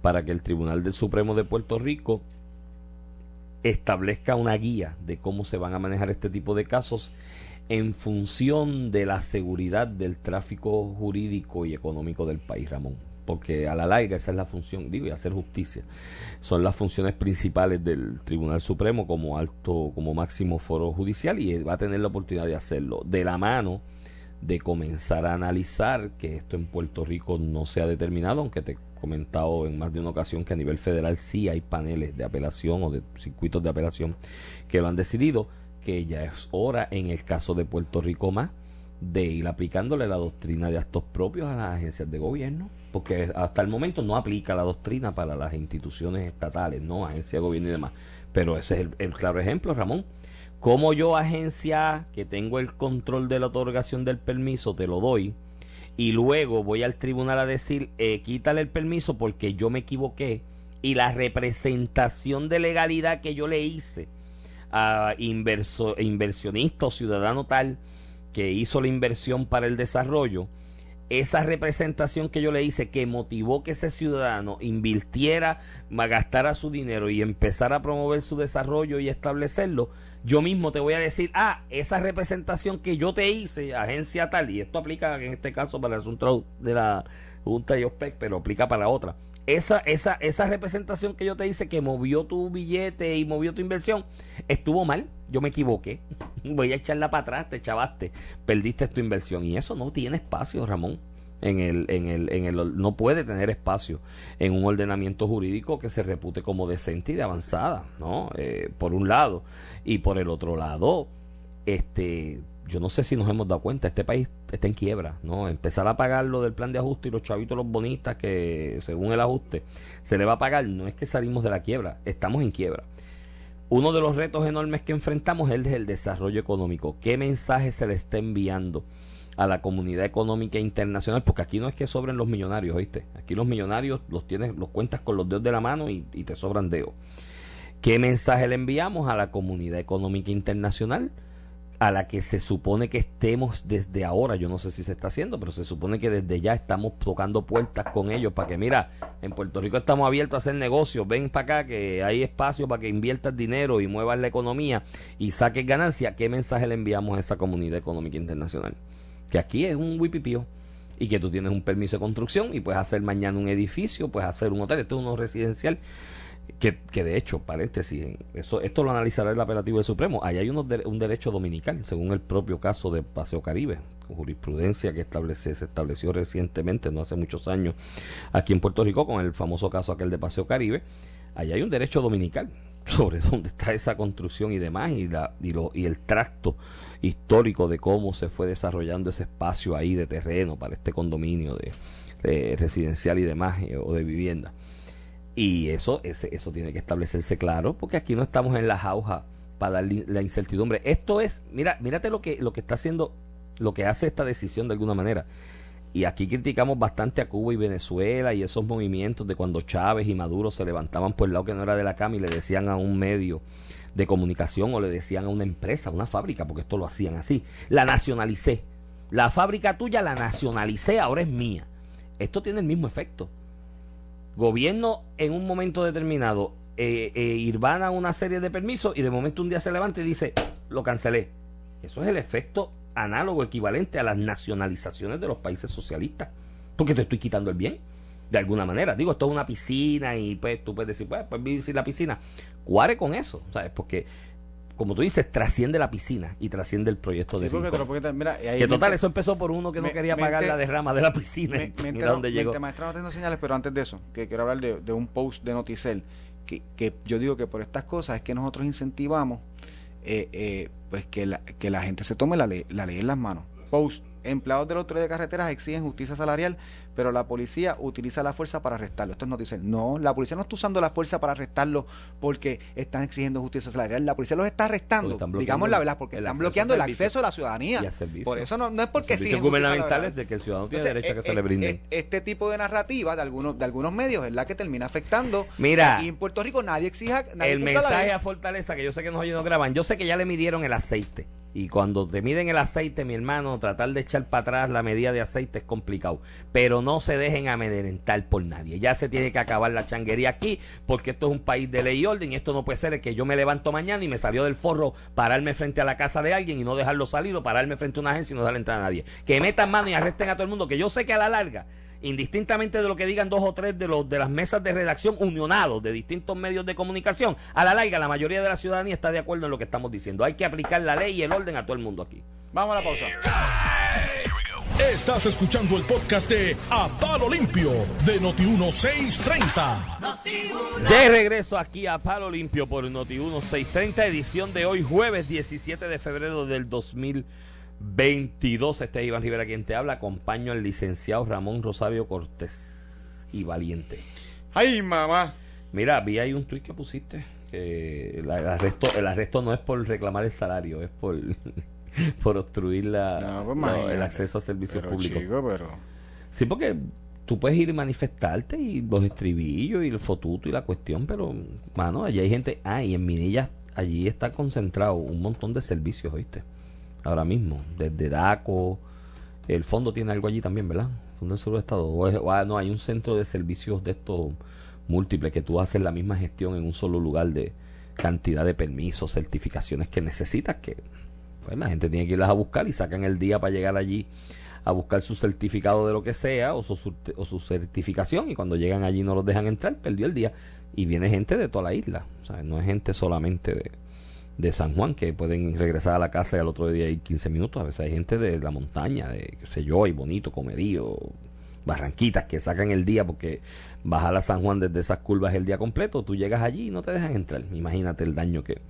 para que el Tribunal del Supremo de Puerto Rico establezca una guía de cómo se van a manejar este tipo de casos en función de la seguridad del tráfico jurídico y económico del país, Ramón porque a la larga esa es la función, digo, y hacer justicia. Son las funciones principales del Tribunal Supremo como alto, como máximo foro judicial y va a tener la oportunidad de hacerlo de la mano de comenzar a analizar que esto en Puerto Rico no se ha determinado, aunque te he comentado en más de una ocasión que a nivel federal sí hay paneles de apelación o de circuitos de apelación que lo han decidido, que ya es hora en el caso de Puerto Rico más de ir aplicándole la doctrina de actos propios a las agencias de gobierno porque hasta el momento no aplica la doctrina para las instituciones estatales, no agencia de gobierno y demás. Pero ese es el, claro ejemplo, Ramón. Como yo, agencia que tengo el control de la otorgación del permiso, te lo doy, y luego voy al tribunal a decir, eh, quítale el permiso porque yo me equivoqué, y la representación de legalidad que yo le hice a inverso, inversionista o ciudadano tal que hizo la inversión para el desarrollo, esa representación que yo le hice que motivó que ese ciudadano invirtiera, gastara su dinero y empezara a promover su desarrollo y establecerlo, yo mismo te voy a decir, ah, esa representación que yo te hice, agencia tal, y esto aplica en este caso para el asunto de la Junta de OPEC, pero aplica para otra. Esa, esa, esa representación que yo te hice que movió tu billete y movió tu inversión, estuvo mal, yo me equivoqué, voy a echarla para atrás, te chavaste, perdiste tu inversión y eso no tiene espacio, Ramón. En el, en el, en el, no puede tener espacio en un ordenamiento jurídico que se repute como decente y de avanzada, ¿no? Eh, por un lado. Y por el otro lado, este, yo no sé si nos hemos dado cuenta, este país está en quiebra, ¿no? Empezar a pagar lo del plan de ajuste y los chavitos, los bonistas, que según el ajuste se le va a pagar, no es que salimos de la quiebra, estamos en quiebra. Uno de los retos enormes que enfrentamos es el del desarrollo económico. ¿Qué mensaje se le está enviando a la comunidad económica internacional, porque aquí no es que sobren los millonarios, ¿oíste? Aquí los millonarios los tienes, los cuentas con los dedos de la mano y, y te sobran dedos. ¿Qué mensaje le enviamos a la comunidad económica internacional? A la que se supone que estemos desde ahora, yo no sé si se está haciendo, pero se supone que desde ya estamos tocando puertas con ellos para que, mira, en Puerto Rico estamos abiertos a hacer negocios, ven para acá que hay espacio para que inviertas dinero y muevas la economía y saques ganancias. ¿Qué mensaje le enviamos a esa comunidad económica internacional? Que aquí es un wipipío y que tú tienes un permiso de construcción y puedes hacer mañana un edificio, puedes hacer un hotel, esto es uno residencial que, de hecho, paréntesis, eso, esto lo analizará el apelativo del Supremo. Ahí hay unos de, un derecho dominical, según el propio caso de Paseo Caribe, con jurisprudencia que establece, se estableció recientemente, no hace muchos años, aquí en Puerto Rico, con el famoso caso aquel de Paseo Caribe. Ahí hay un derecho dominical sobre dónde está esa construcción y demás, y, la, y, lo, y el tracto histórico de cómo se fue desarrollando ese espacio ahí de terreno para este condominio de, de residencial y demás, eh, o de vivienda. Y eso, ese, eso tiene que establecerse claro, porque aquí no estamos en la jauja para dar la incertidumbre. Esto es, mira, mírate lo que, lo que está haciendo, lo que hace esta decisión de alguna manera. Y aquí criticamos bastante a Cuba y Venezuela y esos movimientos de cuando Chávez y Maduro se levantaban por el lado que no era de la cama y le decían a un medio de comunicación o le decían a una empresa, a una fábrica, porque esto lo hacían así. La nacionalicé. La fábrica tuya la nacionalicé, ahora es mía. Esto tiene el mismo efecto gobierno en un momento determinado eh, eh, irvana una serie de permisos y de momento un día se levanta y dice, lo cancelé. Eso es el efecto análogo, equivalente a las nacionalizaciones de los países socialistas. Porque te estoy quitando el bien, de alguna manera. Digo, esto es una piscina y pues tú puedes decir, pues, pues vivir sin la piscina. Cuare con eso, ¿sabes? Porque como tú dices, trasciende la piscina y trasciende el proyecto de porque lo, porque mira, ahí Que total, eso empezó por uno que no me- quería me pagar la derrama de la piscina. Me, mira entero, dónde llegó. maestro, no tengo señales, pero antes de eso, que quiero hablar de, de un post de Noticel, que, que yo digo que por estas cosas es que nosotros incentivamos eh, eh, pues que la, que la gente se tome la ley, la ley en las manos. Post, empleados de la autoridad de carreteras exigen justicia salarial, pero la policía utiliza la fuerza para arrestarlo. Esto es Noticel. No, la policía no está usando la fuerza para arrestarlo porque están exigiendo justicia salarial. La policía los está arrestando, digamos la verdad, porque están bloqueando el acceso a la ciudadanía. Por eso no, no es porque exigen gubernamentales de que el ciudadano tiene Entonces, derecho a que eh, se le eh, brinden. eh, Este tipo de narrativa de algunos, de algunos medios es la que termina afectando. Mira. Y en Puerto Rico nadie exija. Nadie el mensaje a Fortaleza, que yo sé que nos oyen no graban, yo sé que ya le midieron el aceite. Y cuando te miden el aceite, mi hermano, tratar de echar para atrás la medida de aceite es complicado. Pero no se dejen amedrentar por nadie. Ya se tiene que acabar la changuería aquí, porque esto es un país de ley y orden. Y esto no puede ser que yo me levanto mañana y me salió del forro pararme frente a la casa de alguien y no dejarlo salir, o pararme frente a una agencia y no dejarle entrar a nadie. Que metan mano y arresten a todo el mundo, que yo sé que a la larga indistintamente de lo que digan dos o tres de los de las mesas de redacción unionados de distintos medios de comunicación, a la larga la mayoría de la ciudadanía está de acuerdo en lo que estamos diciendo. Hay que aplicar la ley y el orden a todo el mundo aquí. Vamos a la pausa. Estás escuchando el podcast de A Palo Limpio de Noti1630. De regreso aquí a Palo Limpio por Noti 1630, edición de hoy, jueves 17 de febrero del 2022. Este es Iván Rivera quien te habla. Acompaño al licenciado Ramón Rosario Cortés y Valiente. ¡Ay, mamá! Mira, vi ahí un tuit que pusiste. Que el, arresto, el arresto no es por reclamar el salario, es por, por obstruir la, No, pues, el acceso a servicios Pero, públicos. chico, pero. Sí, porque tú puedes ir y manifestarte y los estribillos y el fotuto y la cuestión, pero, mano, allí hay gente. Ah, y en Minilla, allí está concentrado un montón de servicios, ¿oíste? Ahora mismo, desde DACO. El fondo tiene algo allí también, ¿verdad? Fondo del Seguro de Estado. O ah, no, hay un centro de servicios de estos múltiples que tú haces la misma gestión en un solo lugar de cantidad de permisos, certificaciones que necesitas, que pues la gente tiene que irlas a buscar y sacan el día para llegar allí a buscar su certificado de lo que sea o su, o su certificación y cuando llegan allí no los dejan entrar, perdió el día. Y viene gente de toda la isla, o sea, no es gente solamente de, de San Juan que pueden regresar a la casa y al otro día ir 15 minutos, a veces hay gente de la montaña, de qué sé yo, y bonito, comerío, barranquitas que sacan el día porque bajar a San Juan desde esas curvas el día completo, tú llegas allí y no te dejan entrar. Imagínate el daño que,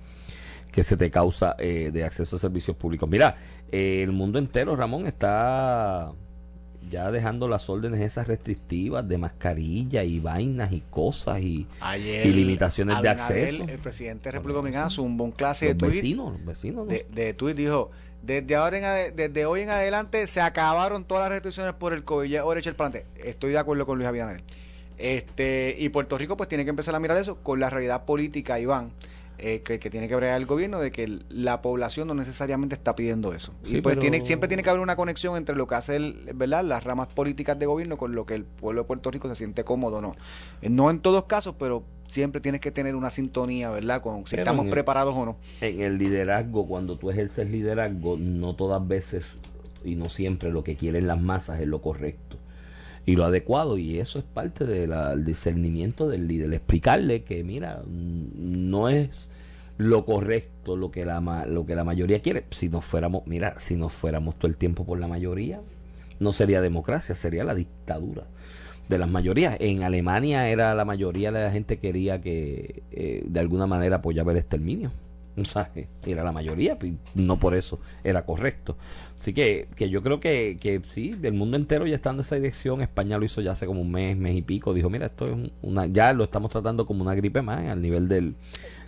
que se te causa eh, de acceso a servicios públicos. Mira, eh, el mundo entero, Ramón, está ya dejando las órdenes esas restrictivas de mascarilla y vainas y cosas y, Ayer. y limitaciones de acceso. El presidente de República Dominicana zumbó un clase de tuit. vecinos, vecinos. ¿no? De, de tuit dijo: Desde, ahora en desde hoy en adelante se acabaron todas las restricciones por el COVID. Ya ahora echa el plante. Estoy de acuerdo con Luis Abinader. Este, y Puerto Rico pues tiene que empezar a mirar eso con la realidad política, Iván, eh, que, que tiene que bregar el gobierno de que la población no necesariamente está pidiendo eso. Sí, y pues pero- tiene, siempre tiene que haber una conexión entre lo que hace el, ¿verdad? las ramas políticas de gobierno con lo que el pueblo de Puerto Rico se siente cómodo o no. Eh, No en todos casos, pero siempre tienes que tener una sintonía, ¿verdad? Con si Pero estamos el- preparados o no. En el liderazgo, cuando tú ejerces liderazgo, no todas veces y no siempre lo que quieren las masas es lo correcto y lo adecuado y eso es parte del discernimiento del líder explicarle que mira no es lo correcto lo que la lo que la mayoría quiere. Si nos fuéramos mira si nos fuéramos todo el tiempo por la mayoría no sería democracia sería la dictadura de las mayorías. En Alemania era la mayoría de la gente quería que eh, de alguna manera apoyaba el exterminio. Era la mayoría, no por eso era correcto. Así que, que yo creo que, que sí, el mundo entero ya está en esa dirección. España lo hizo ya hace como un mes, mes y pico. Dijo, mira, esto es un- una, ya lo estamos tratando como una gripe más al nivel del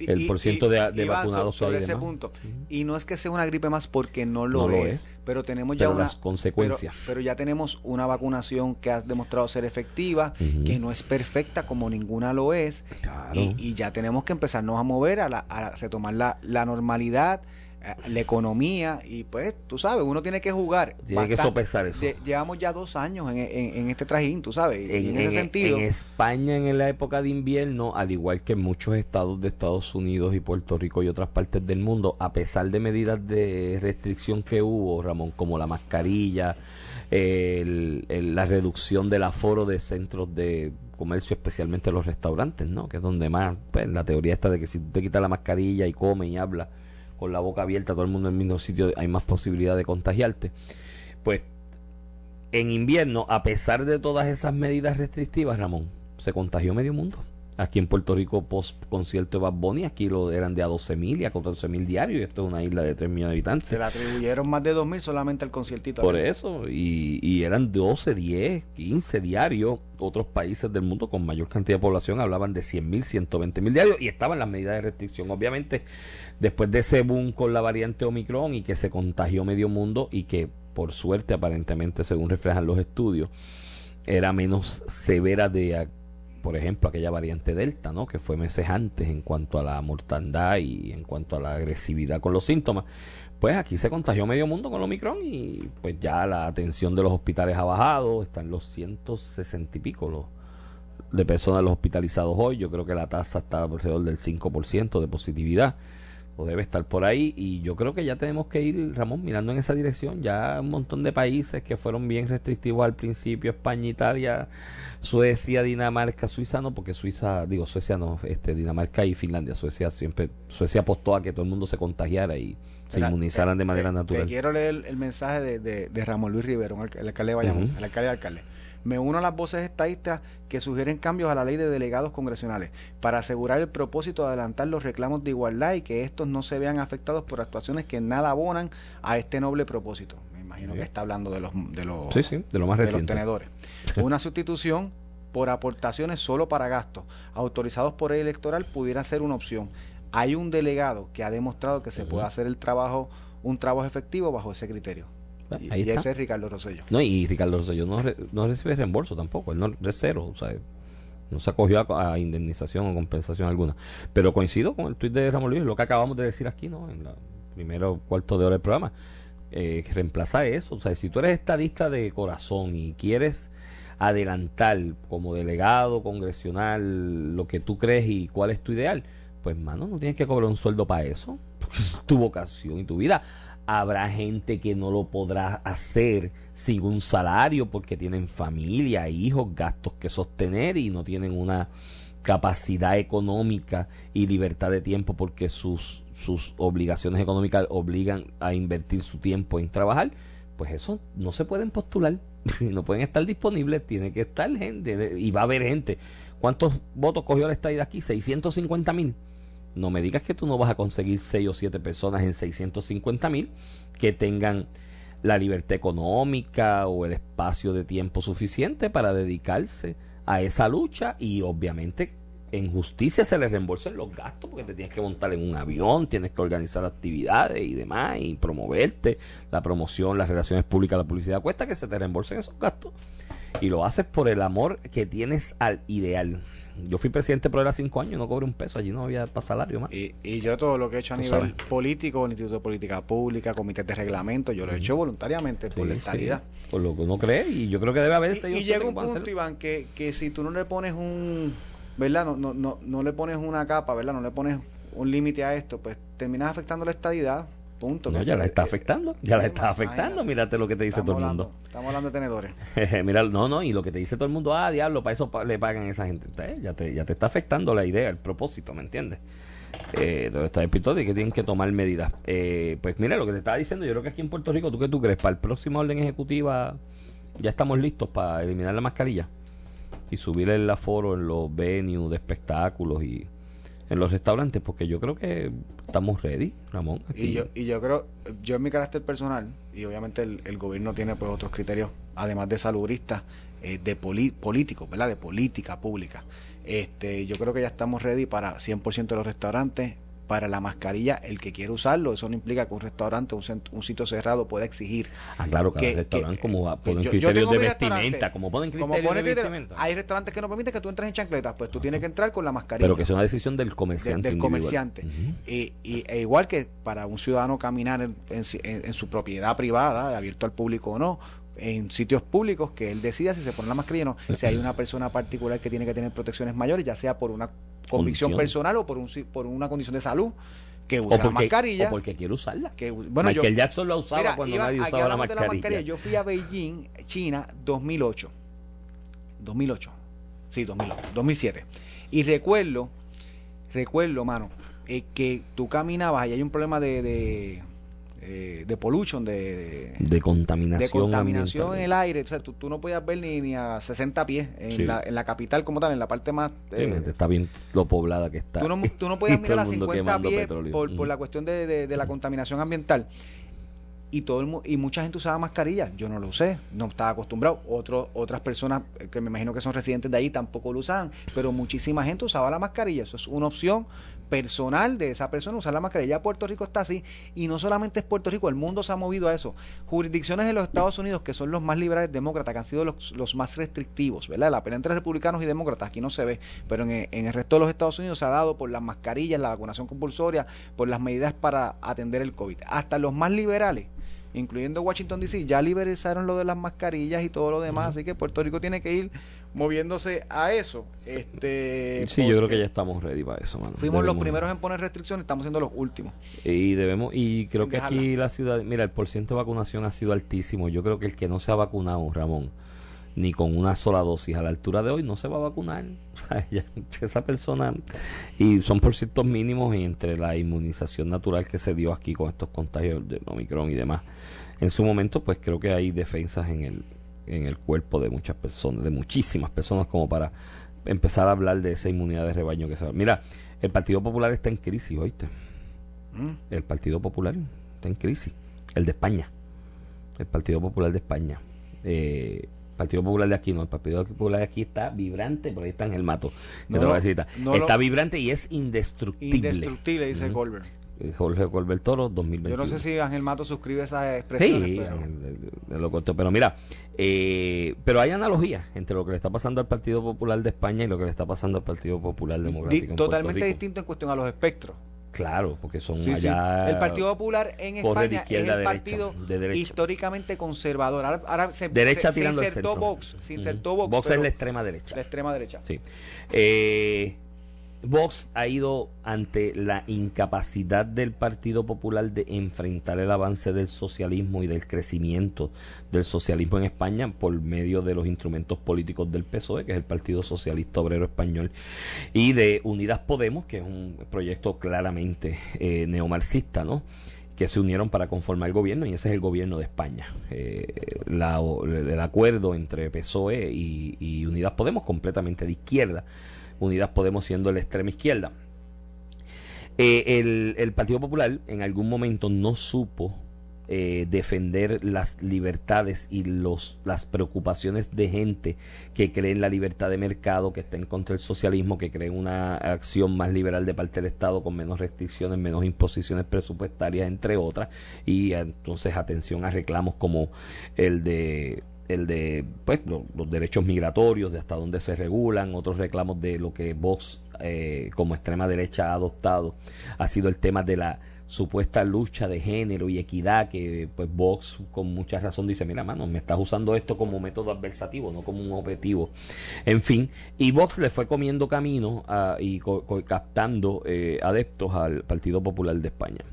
Y- el y- por ciento de, de Iván, so- vacunados. sobre y ese demás. punto. Y no es que sea una gripe más porque no lo, No lo es, pero tenemos ya una consecuencias. Pero, pero ya tenemos una vacunación que ha demostrado ser efectiva, que no es perfecta como ninguna lo es, Claro. y, y ya tenemos que empezarnos a mover a, la- a retomar la, la normalidad, la economía y pues tú sabes, uno tiene que jugar. Tiene que sopesar eso. Lle- llevamos ya dos años en, en- en este trajín, tú sabes, y en, en, ese en- sentido. en España en la época de invierno, al igual que en muchos estados de Estados Unidos y Puerto Rico y otras partes del mundo, a pesar de medidas de restricción que hubo, Ramón, como la mascarilla, el- el- la reducción del aforo de centros de comercio, especialmente los restaurantes, ¿no? Que es donde más, pues, la teoría está de que si tú te quitas la mascarilla y comes y hablas con la boca abierta, todo el mundo en el mismo sitio, hay más posibilidad de contagiarte. Pues en invierno, a pesar de todas esas medidas restrictivas, Ramón, se contagió medio mundo. Aquí en Puerto Rico, post concierto de Bad Bunny, aquí lo eran de a 12 mil y a 14 mil diarios, y esto es una isla de 3 millones de habitantes. Se le atribuyeron más de 2.000 solamente al conciertito. Por eso, y, y eran 12, 10, 15 diarios. Otros países del mundo con mayor cantidad de población hablaban de 100 mil, 120 mil diarios y estaban las medidas de restricción. Obviamente, después de ese boom con la variante Omicron y que se contagió medio mundo y que, por suerte, aparentemente, según reflejan los estudios, era menos severa de, por ejemplo, aquella variante Delta, ¿no? Que fue meses antes en cuanto a la mortandad y en cuanto a la agresividad con los síntomas. Pues aquí se contagió medio mundo con el Omicron y pues ya la atención de los hospitales ha bajado, están los 160 y pico los, de personas los hospitalizados hoy. Yo creo que la tasa está alrededor del 5% de positividad o debe estar por ahí y yo creo que ya tenemos que ir, Ramón, mirando en esa dirección. Ya un montón de países que fueron bien restrictivos al principio, España, Italia, Suecia, Dinamarca, Suiza no, porque Suiza, digo Suecia no, este Dinamarca y Finlandia, Suecia siempre, Suecia apostó a que todo el mundo se contagiara y se inmunizaran de te- manera te- natural. Te quiero leer el mensaje de, de- de Ramón Luis Rivero, el alcalde de Bayamón, el alcalde de alcalde. Me uno a las voces estadistas que sugieren cambios a la ley de delegados congresionales para asegurar el propósito de adelantar los reclamos de igualdad y que estos no se vean afectados por actuaciones que nada abonan a este noble propósito. Me imagino Sí. que está hablando de los, de los, Sí, sí, de lo más de los tenedores. Una sustitución por aportaciones solo para gastos autorizados por el electoral pudiera ser una opción. Hay un delegado que ha demostrado que se puede hacer el trabajo, un trabajo efectivo bajo ese criterio. Ah, Y, ahí y está. ese es Ricardo Rosselló. No, y Ricardo Rosselló no, re- no recibe reembolso tampoco, él no es cero, o sea, no se acogió a, a indemnización o compensación alguna. Pero coincido con el tuit de Ramón Luis, lo que acabamos de decir aquí, ¿no? En la primero cuarto de hora del programa, eh, reemplaza eso, o sea, si tú eres estadista de corazón y quieres adelantar como delegado congresional lo que tú crees y cuál es tu ideal, pues mano, no tienes que cobrar un sueldo para eso, tu vocación y tu vida. Habrá gente que no lo podrá hacer sin un salario porque tienen familia, hijos, gastos que sostener y no tienen una capacidad económica y libertad de tiempo porque sus, sus obligaciones económicas obligan a invertir su tiempo en trabajar, pues eso no se pueden postular, no pueden estar disponibles, tiene que estar gente y va a haber gente. ¿Cuántos votos cogió la estadía aquí? 650 mil. No me digas que tú no vas a conseguir 6 o 7 personas en 650 mil que tengan la libertad económica o el espacio de tiempo suficiente para dedicarse a esa lucha y obviamente en justicia se les reembolsen los gastos porque te tienes que montar en un avión, tienes que organizar actividades y demás y promoverte, la promoción, las relaciones públicas, la publicidad, cuesta que se te reembolsen esos gastos y lo haces por el amor que tienes al ideal. Yo fui presidente por era cinco años, no cobré un peso, allí no había salario más. Y, y yo todo lo que he hecho a Tú nivel sabes. político, el Instituto de Política Pública, comités de reglamento, yo lo he hecho voluntariamente por la Sí, por lo que uno cree y yo creo que debe haber Y, y llega un punto. Iván, que, que si tú no le pones un, ¿verdad? No, no, no, no le pones una capa, ¿verdad? No le pones un límite a esto, pues terminas afectando la estadidad, punto. No, ya la está afectando, ya la está afectando, mírate lo que te dice Estamos todo el hablando- mundo. Estamos hablando de tenedores. Mira, no, no, y lo que te dice todo el mundo, ah, diablo, para eso pa- le pagan a esa gente. Entonces, ya te, ya te está afectando la idea, el propósito, ¿me entiendes? Eh, donde está escrito de que tienen que tomar medidas. Eh, pues mira, lo que te estaba diciendo, yo creo que aquí en Puerto Rico, ¿tú qué tú crees? Para el próximo orden ejecutiva ya estamos listos para eliminar la mascarilla y subir el aforo en los venues de espectáculos y en los restaurantes, porque yo creo que estamos ready, Ramón. Aquí. Y yo, y yo creo, yo en mi carácter personal, y obviamente el, el gobierno tiene pues otros criterios, además de salubristas, eh, de políticos, ¿verdad? De política pública. Este, yo creo que ya estamos ready para 100% de los restaurantes, para la mascarilla, el que quiera usarlo, eso no implica que un restaurante, un, cent- un sitio cerrado pueda exigir. Ah, claro, cada que- restaurante que- como va, que ponen yo- yo criterios de vestimenta, como ponen Como criterios pone de criterio, vestimenta. hay restaurantes que no permiten que tú entres en chancletas, pues tú tienes que entrar con la mascarilla. Pero que es una decisión del de- comerciante. del individual. comerciante. Y, y- e igual que para un ciudadano caminar en, en en- en su propiedad privada, abierto al público o no, en sitios públicos, que él decida si se pone la mascarilla o no. Si hay una persona particular que tiene que tener protecciones mayores, ya sea por una convicción Condición. personal o por, un, por una condición de salud, que O usa la porque, mascarilla. o porque quiere usarla. que, bueno, yo, Michael Jackson la usaba Mira, cuando nadie usaba la hablamos de mascarilla. Yo fui a Beijing, China, 2008. 2008. Sí, 2008. 2007. Y recuerdo, recuerdo, mano, eh, que tú caminabas y hay un problema de, de, eh, de pollution, de, de- De contaminación. de contaminación en el aire. O sea, tú, tú no podías ver ni, ni a 60 pies en, Sí. la, en la capital como tal, en la parte más... Sí, eh, está bien lo poblada que está. Tú no, tú no podías mirar a el mundo 50 quemando pies petróleo. por, por la cuestión de, de- la contaminación ambiental. Y todo el y mucha gente usaba mascarilla. Yo no lo usé, no estaba acostumbrado. Otro, otras personas eh, que me imagino que son residentes de ahí tampoco lo usaban. Pero muchísima gente usaba la mascarilla. Eso es una opción personal de esa persona usar la mascarilla. Puerto Rico está así. Y no solamente es Puerto Rico, el mundo se ha movido a eso. Jurisdicciones de los Estados Unidos, que son los más liberales demócratas, que han sido los, los más restrictivos, ¿verdad? La pelea entre republicanos y demócratas aquí no se ve, pero en, en el resto de los Estados Unidos se ha dado por las mascarillas, la vacunación compulsoria, por las medidas para atender el COVID. Hasta los más liberales, incluyendo Washington DC, ya liberalizaron lo de las mascarillas y todo lo demás, así que Puerto Rico tiene que ir moviéndose a eso. Este, Sí, yo creo que ya estamos ready para eso, mano. Fuimos los primeros en poner restricciones, estamos siendo los últimos. Y debemos, y creo que aquí la ciudad, mira, el porcentaje de vacunación ha sido altísimo. Yo creo que el que no se ha vacunado, Ramón, ni con una sola dosis a la altura de hoy, no se va a vacunar. O sea, ya- esa persona, y son por cientos mínimos y entre la inmunización natural que se dio aquí con estos contagios de Omicron y demás. En su momento, pues creo que hay defensas en el, en el cuerpo de muchas personas, de muchísimas personas, como para empezar a hablar de esa inmunidad de rebaño que se va. Mira, el Partido Popular está en crisis, ¿oíste? Mm. El Partido Popular está en crisis. El de España. El Partido Popular de España. Eh, Partido Popular de aquí no. El Partido Popular de aquí está vibrante. Por ahí está en el mato. No no está vibrante y es indestructible. Indestructible, dice Ujú. Goldberg. Eh, Jorge Colbert Toro, 2021. Yo no sé si Ángel Mato suscribe esas expresiones. Sí, pero- Ángel, de- de- de lo corto. Pero mira, eh, pero hay analogías entre lo que le está pasando al Partido Popular de España y lo que le está pasando al Partido Popular Di- Democrático. en totalmente Rico. distinto en cuestión a los espectros. Claro, porque son Sí, sí. allá. El Partido Popular en España es el derecha, partido de históricamente conservador. Ahora, ahora se, Derecha se, se insertó. Vox. Se insertó. Vox. Vox es la extrema derecha. la extrema derecha. Sí. Eh, Vox ha ido ante la incapacidad del Partido Popular de enfrentar el avance del socialismo y del crecimiento del socialismo en España por medio de los instrumentos políticos del PSOE, que es el Partido Socialista Obrero Español, y de Unidas Podemos, que es un proyecto claramente eh, neomarxista, ¿no? que se unieron para conformar el gobierno y ese es el gobierno de España. Eh, la- el acuerdo entre PSOE y Unidas Podemos completamente de izquierda, Unidas Podemos siendo la extrema izquierda. Eh, el, el Partido Popular en algún momento no supo eh, defender las libertades y los, las preocupaciones de gente que cree en la libertad de mercado, que está en contra del socialismo, que cree en una acción más liberal de parte del Estado con menos restricciones, menos imposiciones presupuestarias, entre otras, y entonces atención a reclamos como el de el de pues, los, derechos migratorios, de hasta dónde se regulan, otros reclamos de lo que Vox eh, como extrema derecha ha adoptado, ha sido el tema de la supuesta lucha de género y equidad que pues Vox con mucha razón dice, mira mano, me estás usando esto como método adversativo, no como un objetivo. En fin, y Vox le fue comiendo camino ah, y captando eh, adeptos al Partido Popular de España.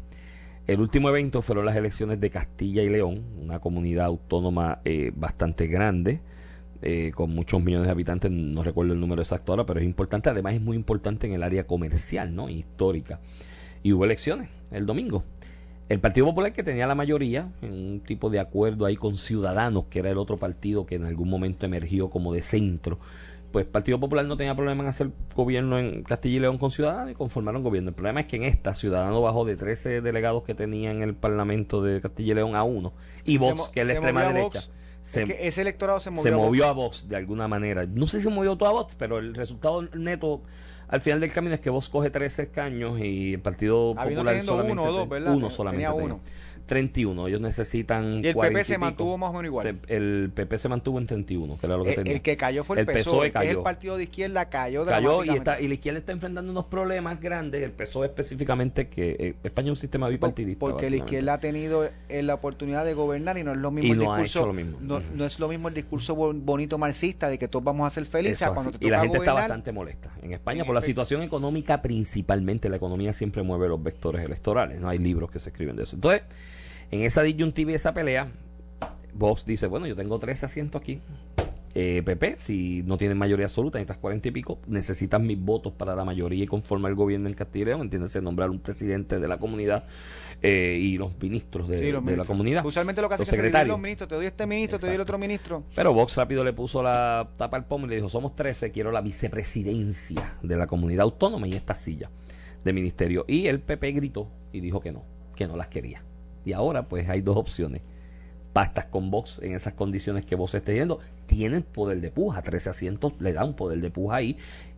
El último evento fueron las elecciones de Castilla y León, una comunidad autónoma eh, bastante grande, eh, con muchos millones de habitantes, no recuerdo el número exacto ahora, pero es importante, además es muy importante en el área comercial, ¿no? Histórica. Y hubo elecciones el domingo. El Partido Popular que tenía la mayoría, en un tipo de acuerdo ahí con Ciudadanos, que era el otro partido que en algún momento emergió como de centro, pues Partido Popular no tenía problema en hacer gobierno en Castilla y León con Ciudadanos y conformaron gobierno. El problema es que en esta Ciudadanos bajó de 13 delegados que tenía en el Parlamento de Castilla y León a uno. Y Vox, que es la extrema derecha. Se, ese electorado se movió, se movió a Vox de alguna manera. No sé si se movió todo a Vox, pero el resultado neto al final del camino es que vos coge 13 escaños y el Partido Popular solamente uno o dos, ¿verdad? Uno solamente. Tenía uno. 31. Ellos necesitan. Y el PP se mantuvo más o menos igual. el PP se mantuvo en 31, que era lo que el, tenía. El que cayó fue el, PSOE, e, que es el partido de izquierda, cayó Cayó y, está, y la izquierda está enfrentando unos problemas grandes. El PSOE específicamente, que eh, España es un sistema bipartidista. Porque la izquierda ha tenido eh, la oportunidad de gobernar y no es lo mismo el no discurso. lo mismo. No, es lo mismo el discurso bonito marxista de que todos vamos a ser felices. Cuando y la gente está bastante molesta en España por la situación económica, principalmente. La economía siempre mueve los vectores electorales. No hay libros que se escriben de eso. Entonces. En esa disyuntiva y esa pelea, Vox dice, bueno, yo tengo 13 asientos aquí. Eh, PP, si no tienen mayoría absoluta, necesitas 40 y pico, necesitas mis votos para la mayoría y conformar el gobierno en Castilla y León, entiéndase, nombrar un presidente de la comunidad eh, y los ministros de, la comunidad. Usualmente lo que hace es que los ministros, te doy este ministro, te doy el otro ministro. Pero Vox rápido le puso la tapa al pomo y le dijo, somos 13, quiero la vicepresidencia de la comunidad autónoma y esta silla de ministerio. Y el PP gritó y dijo que no, que no las quería. Y ahora pues hay dos opciones. Pastas con Vox en esas condiciones que Vox esté yendo, tienen poder de puja, 13 asientos le da un poder de puja ahí.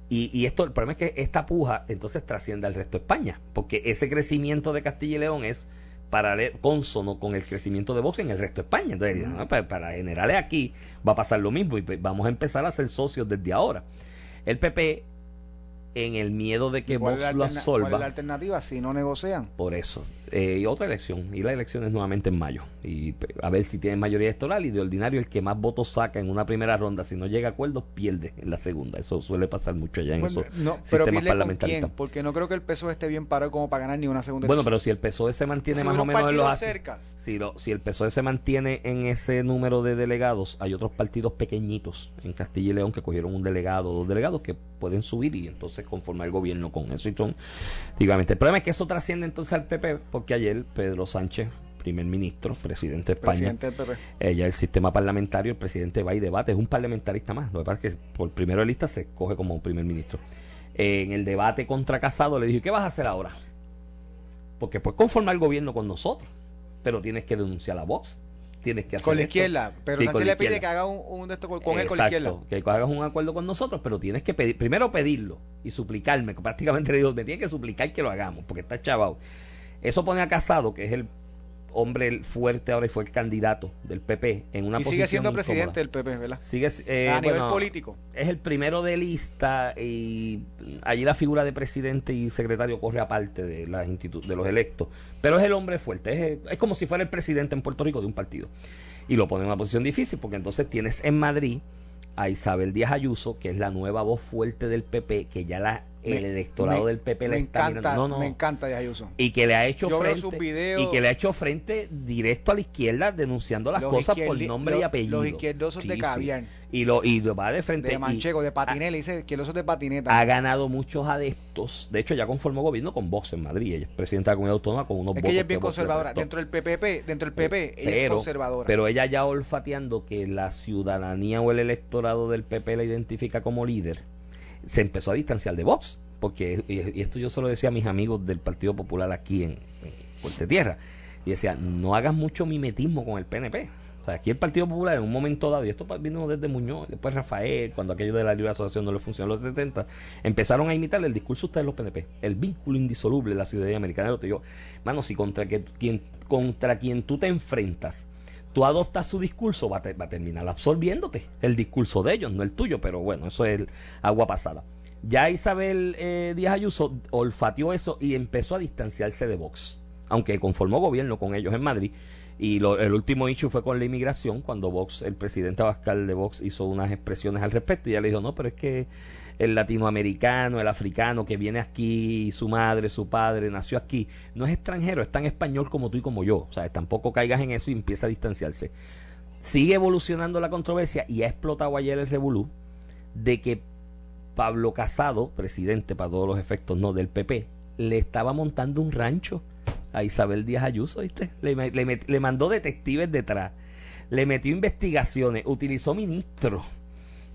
Y, y, esto, el problema es que esta puja entonces trasciende al resto de España, porque ese crecimiento de Castilla y León es paralelo, consono con el crecimiento de Vox en el resto de España. Entonces, para, para, generales aquí va a pasar lo mismo y pues, vamos a empezar a ser socios desde ahora. El PP en el miedo de que Vox lo absorba. ¿Cuál es la alternativa si no negocian? Por eso. Eh, y otra elección. Y la elección es nuevamente en mayo. Y a ver si tienen mayoría electoral. Y de ordinario, el que más votos saca en una primera ronda, si no llega a acuerdo, pierde en la segunda. Eso suele pasar mucho allá en esos no, pero sistemas parlamentarios. Porque no creo que el PSOE esté bien parado como para ganar ni una segunda Bueno, pero si el PSOE se mantiene más o menos en los si, lo, si el PSOE se mantiene en ese número de delegados, hay otros partidos pequeñitos en Castilla y León que cogieron un delegado o dos delegados que pueden subir y entonces conformar el gobierno con eso. Y son, el problema es que eso trasciende entonces al PP que ayer Pedro Sánchez, primer ministro, presidente de España, ella el sistema parlamentario, el presidente va y debate, es un parlamentarista más. Lo que pasa es que por primero de lista se coge como primer ministro. en el debate contra Casado le dijo, ¿qué vas a hacer ahora? Porque puedes conformar el gobierno con nosotros, pero tienes que denunciar la voz tienes que hacer con la izquierda pero Sánchez le pide que haga un, de con, él con la izquierda que hagas un acuerdo con nosotros pero tienes que pedir primero pedirlo y suplicarme prácticamente le digo me tiene que suplicar que lo hagamos porque está chavado eso pone a Casado, que es el hombre fuerte ahora y fue el candidato del PP en una y sigue siendo presidente del PP, ¿verdad? Sigue, eh, a nivel político. Es el primero de lista y allí la figura de presidente y secretario corre aparte de, las de los electos. Pero es el hombre fuerte, es, es como si fuera el presidente en Puerto Rico de un partido. Y lo pone en una posición difícil porque entonces tienes en Madrid a Isabel Díaz Ayuso, que es la nueva voz fuerte del PP, que ya la el electorado del PP le está mirando. No, Me encanta Ayuso. Y que le ha hecho frente y que le ha hecho frente directo a la izquierda denunciando las cosas por nombre y apellido. Los izquierdosos de caviar. Y lo, y lo va de frente. De manchego, de patineta, dice izquierdosos de patineta. Ha ganado muchos adeptos. De hecho, ya conformó gobierno con Vox en Madrid. Ella es presidenta de la comunidad autónoma con unos es que ella es bien conservadora. Dentro del PPP, dentro del PP, ella es conservadora. Pero ella ya olfateando que la ciudadanía o el electorado del PP la identifica como líder se empezó a distanciar de Vox, porque, y esto yo se lo decía a mis amigos del Partido Popular aquí en, Puerto Tierra, y decía, no hagas mucho mimetismo con el PNP. O sea, aquí el Partido Popular en un momento dado, y esto vino desde Muñoz, después Rafael, cuando aquello de la libre asociación no le funcionó en los 70, empezaron a imitar el discurso de ustedes los PNP, el vínculo indisoluble de la ciudadanía americana. Yo, mano, si contra, que, quien, contra quien tú te enfrentas, tú adoptas su discurso, va a, va a terminar absorbiéndote el discurso de ellos, no el tuyo, pero bueno, eso es el agua pasada. Ya Isabel eh, Díaz Ayuso olfateó eso y empezó a distanciarse de Vox, aunque conformó gobierno con ellos en Madrid y el último issue fue con la inmigración, cuando Vox, el presidente Abascal de Vox hizo unas expresiones al respecto y ella le dijo, no, pero es que el latinoamericano, el africano que viene aquí, su madre, su padre, nació aquí, no es extranjero, es tan español como tú y como yo. O sea, tampoco caigas en eso y empieza a distanciarse. Sigue evolucionando la controversia y ha explotado ayer el revolú de que Pablo Casado, presidente para todos los efectos no del PP, le estaba montando un rancho a Isabel Díaz Ayuso, ¿viste? Le, mandó detectives detrás, le metió investigaciones, utilizó ministros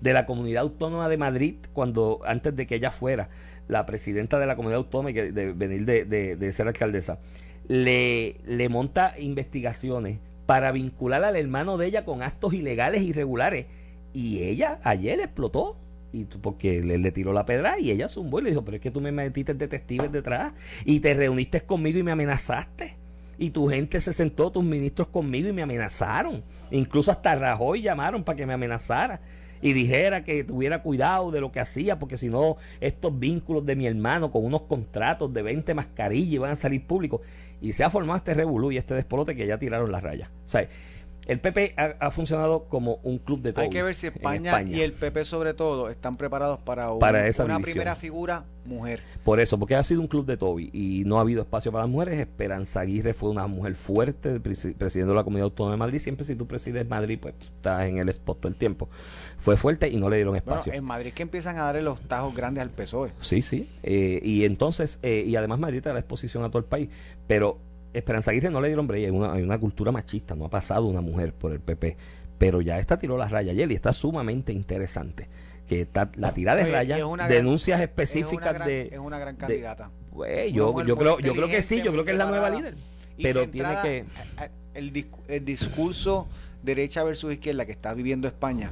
de la Comunidad Autónoma de Madrid cuando antes de que ella fuera la presidenta de la Comunidad Autónoma de, de venir de, de, ser alcaldesa, le, le monta investigaciones para vincular al hermano de ella con actos ilegales irregulares. Y ella ayer explotó y porque le, le, tiró la pedra y ella zumbó y le dijo, pero es que tú me metiste detectives detrás y te reuniste conmigo y me amenazaste. Y tu gente se sentó, tus ministros conmigo y me amenazaron. Incluso hasta Rajoy llamaron para que me amenazara y dijera que tuviera cuidado de lo que hacía, porque si no, estos vínculos de mi hermano con unos contratos de 20 mascarillas iban a salir públicos. Y se ha formado este revolú y este despolote que ya tiraron las rayas. O sea, el PP ha, funcionado como un club de todo. Hay que ver si España, y el PP sobre todo están preparados para, una primera figura mujer. Por eso, porque ha sido un club de Toby y no ha habido espacio para las mujeres. Esperanza Aguirre fue una mujer fuerte, presidente de la Comunidad Autónoma de Madrid. Siempre si tú presides Madrid, pues estás en el spot todo el tiempo. Fue fuerte y no le dieron espacio. en Madrid que empiezan a darle los tajos grandes al PSOE. Sí, sí. Eh, y entonces, eh, y además Madrid te da la exposición a todo el país. Pero Esperanza Aguirre no le dieron break, hay una, hay una cultura machista, no ha pasado una mujer por el PP, pero ya esta tiró la raya ayer y está sumamente interesante. Que está, la tira de raya, denuncias específicas de. Es una gran candidata. Pues, yo, yo, creo, yo creo que sí, yo creo que es la nueva líder. Pero tiene que. El, el discurso derecha versus izquierda que está viviendo España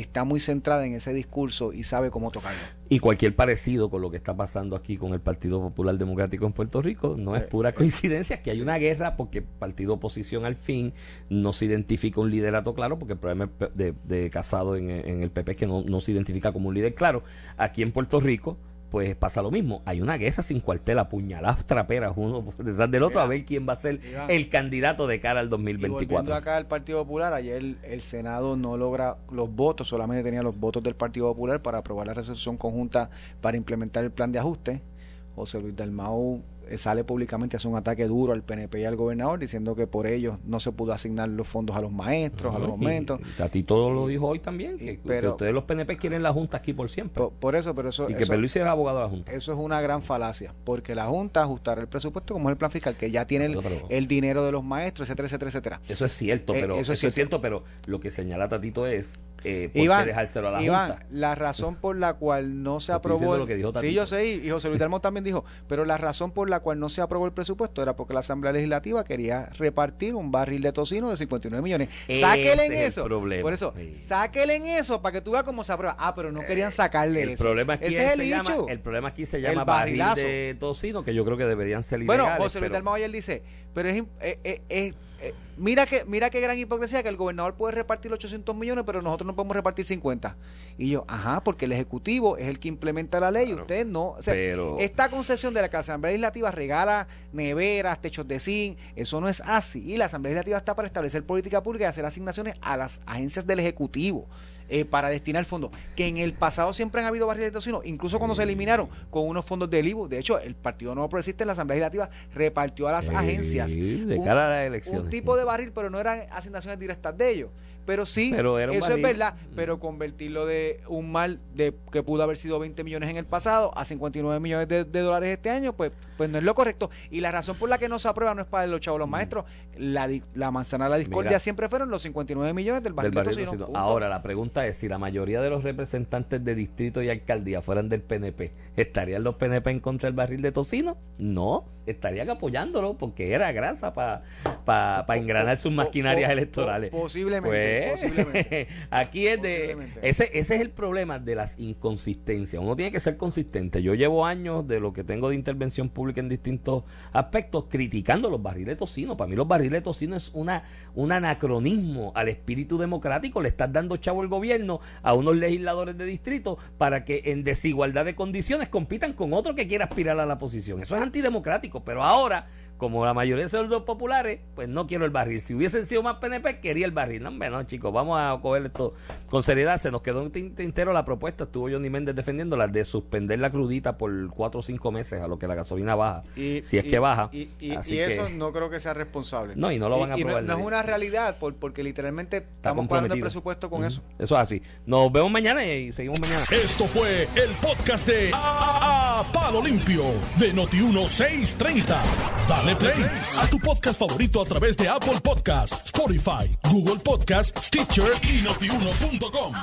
está muy centrada en ese discurso y sabe cómo tocarlo. Y cualquier parecido con lo que está pasando aquí con el Partido Popular Democrático en Puerto Rico no es pura coincidencia, que hay una guerra porque partido oposición al fin no se identifica un liderato claro, porque el problema de, de Casado en, en, el PP es que no, no se identifica como un líder claro. Aquí en Puerto Rico pues pasa lo mismo. Hay una guerra sin cuartel, apuñaladas traperas uno detrás del otro a ver quién va a ser el candidato de cara al 2024. Y acá al Partido Popular, ayer el, el, Senado no logra los votos, solamente tenía los votos del Partido Popular para aprobar la resolución conjunta para implementar el plan de ajuste. José Luis Dalmau sale públicamente, hace un ataque duro al PNP y al gobernador diciendo que por ellos no se pudo asignar los fondos a los maestros, a los momentos. a ti todo lo dijo hoy también, que, ustedes los PNP quieren la Junta aquí por siempre. Por, eso, pero eso... Y que Luis era abogado de la Junta. Eso es una gran falacia, porque la Junta ajustará el presupuesto como es el plan fiscal, que ya tiene el, dinero de los maestros, etcétera, etcétera, etcétera. Eso es cierto, eh, pero eso, es, cierto. pero lo que señala Tatito es eh, ¿por qué dejárselo a la Iván, la razón por la cual no se aprobó... Lo que dijo sí, yo sé, y José Luis Dalmón también dijo, pero la razón por la cual no se aprobó el presupuesto era porque la Asamblea Legislativa quería repartir un barril de tocino de 59 millones. Sáquele en eso. Problema. Por eso, sáquele en eso para que tú veas cómo se aprueba. Ah, pero no querían sacarle el Problema aquí Ese es el, llama, el problema aquí se llama barril de tocino, que yo creo que deberían ser ilegales. Bueno, José Luis pero... ayer dice, pero es, es, es, es eh, mira que mira qué gran hipocresía que el gobernador puede repartir 800 millones, pero nosotros no podemos repartir 50. Y yo, ajá, porque el Ejecutivo es el que implementa la ley, usted no. O sea, esta concepción de la que la Asamblea Legislativa regala neveras, techos de zinc, eso no es así. Y la Asamblea Legislativa está para establecer política pública y hacer asignaciones a las agencias del Ejecutivo. Eh, para destinar fondos. Que en el pasado siempre han habido barriles de tocino, incluso cuando se eliminaron con unos fondos del IVU. De hecho, el Partido Nuevo Progresista en la Asamblea Legislativa repartió a las agencias de cara a las elecciones. un tipo de barril, pero no eran asignaciones directas de ellos. Pero sí, Pero eso es verdad, pero convertirlo de un mal de que pudo haber sido 20 millones en el pasado a 59 millones de, de dólares este año, pues, pues no es lo correcto. Y la razón por la que no se aprueba no es para los chavos los maestros. La, la manzana de la discordia Mm. Mira. siempre fueron los 59 millones del barril del de barril de tocino, tocino. punto. Ahora, la pregunta es: si la mayoría de los representantes de distrito y alcaldía fueran del PNP, ¿estarían los PNP en contra del barril de tocino? No, estarían apoyándolo porque era grasa para engranar sus maquinarias electorales. po- posiblemente, Pues, posiblemente. aquí es de. Ese, ese es el problema de las inconsistencias. Uno tiene que ser consistente. Yo llevo años de lo que tengo de intervención pública en distintos aspectos criticando los barriles de tocino. Para mí, los barriles de tocino es una, un anacronismo al espíritu democrático. Le estás dando chavo el gobierno a unos legisladores de distrito para que en desigualdad de condiciones compitan con otro que quiera aspirar a la posición. Eso es antidemocrático. Pero ahora como la mayoría de los populares, pues no quiero el barril. Si hubiesen sido más PNP, quería el barril. No, hombre, no, chicos, vamos a coger esto con seriedad. Se nos quedó un tin- tintero la propuesta. Estuvo Johnny Méndez defendiéndola de suspender la crudita por cuatro o cinco meses a lo que la gasolina baja. Y- si es y- que baja. Y, y- Así y eso que- no creo que sea responsable. No, y no lo van a aprobar No, no es una realidad por- porque literalmente Está estamos pagando el presupuesto con eso. Eso es así. Nos vemos mañana y seguimos mañana. Esto fue el podcast de a, a Palo Limpio de Noti1630. Dale play a tu podcast favorito a través de Apple Podcasts, Spotify, Google Podcasts, Stitcher y notiuno.com.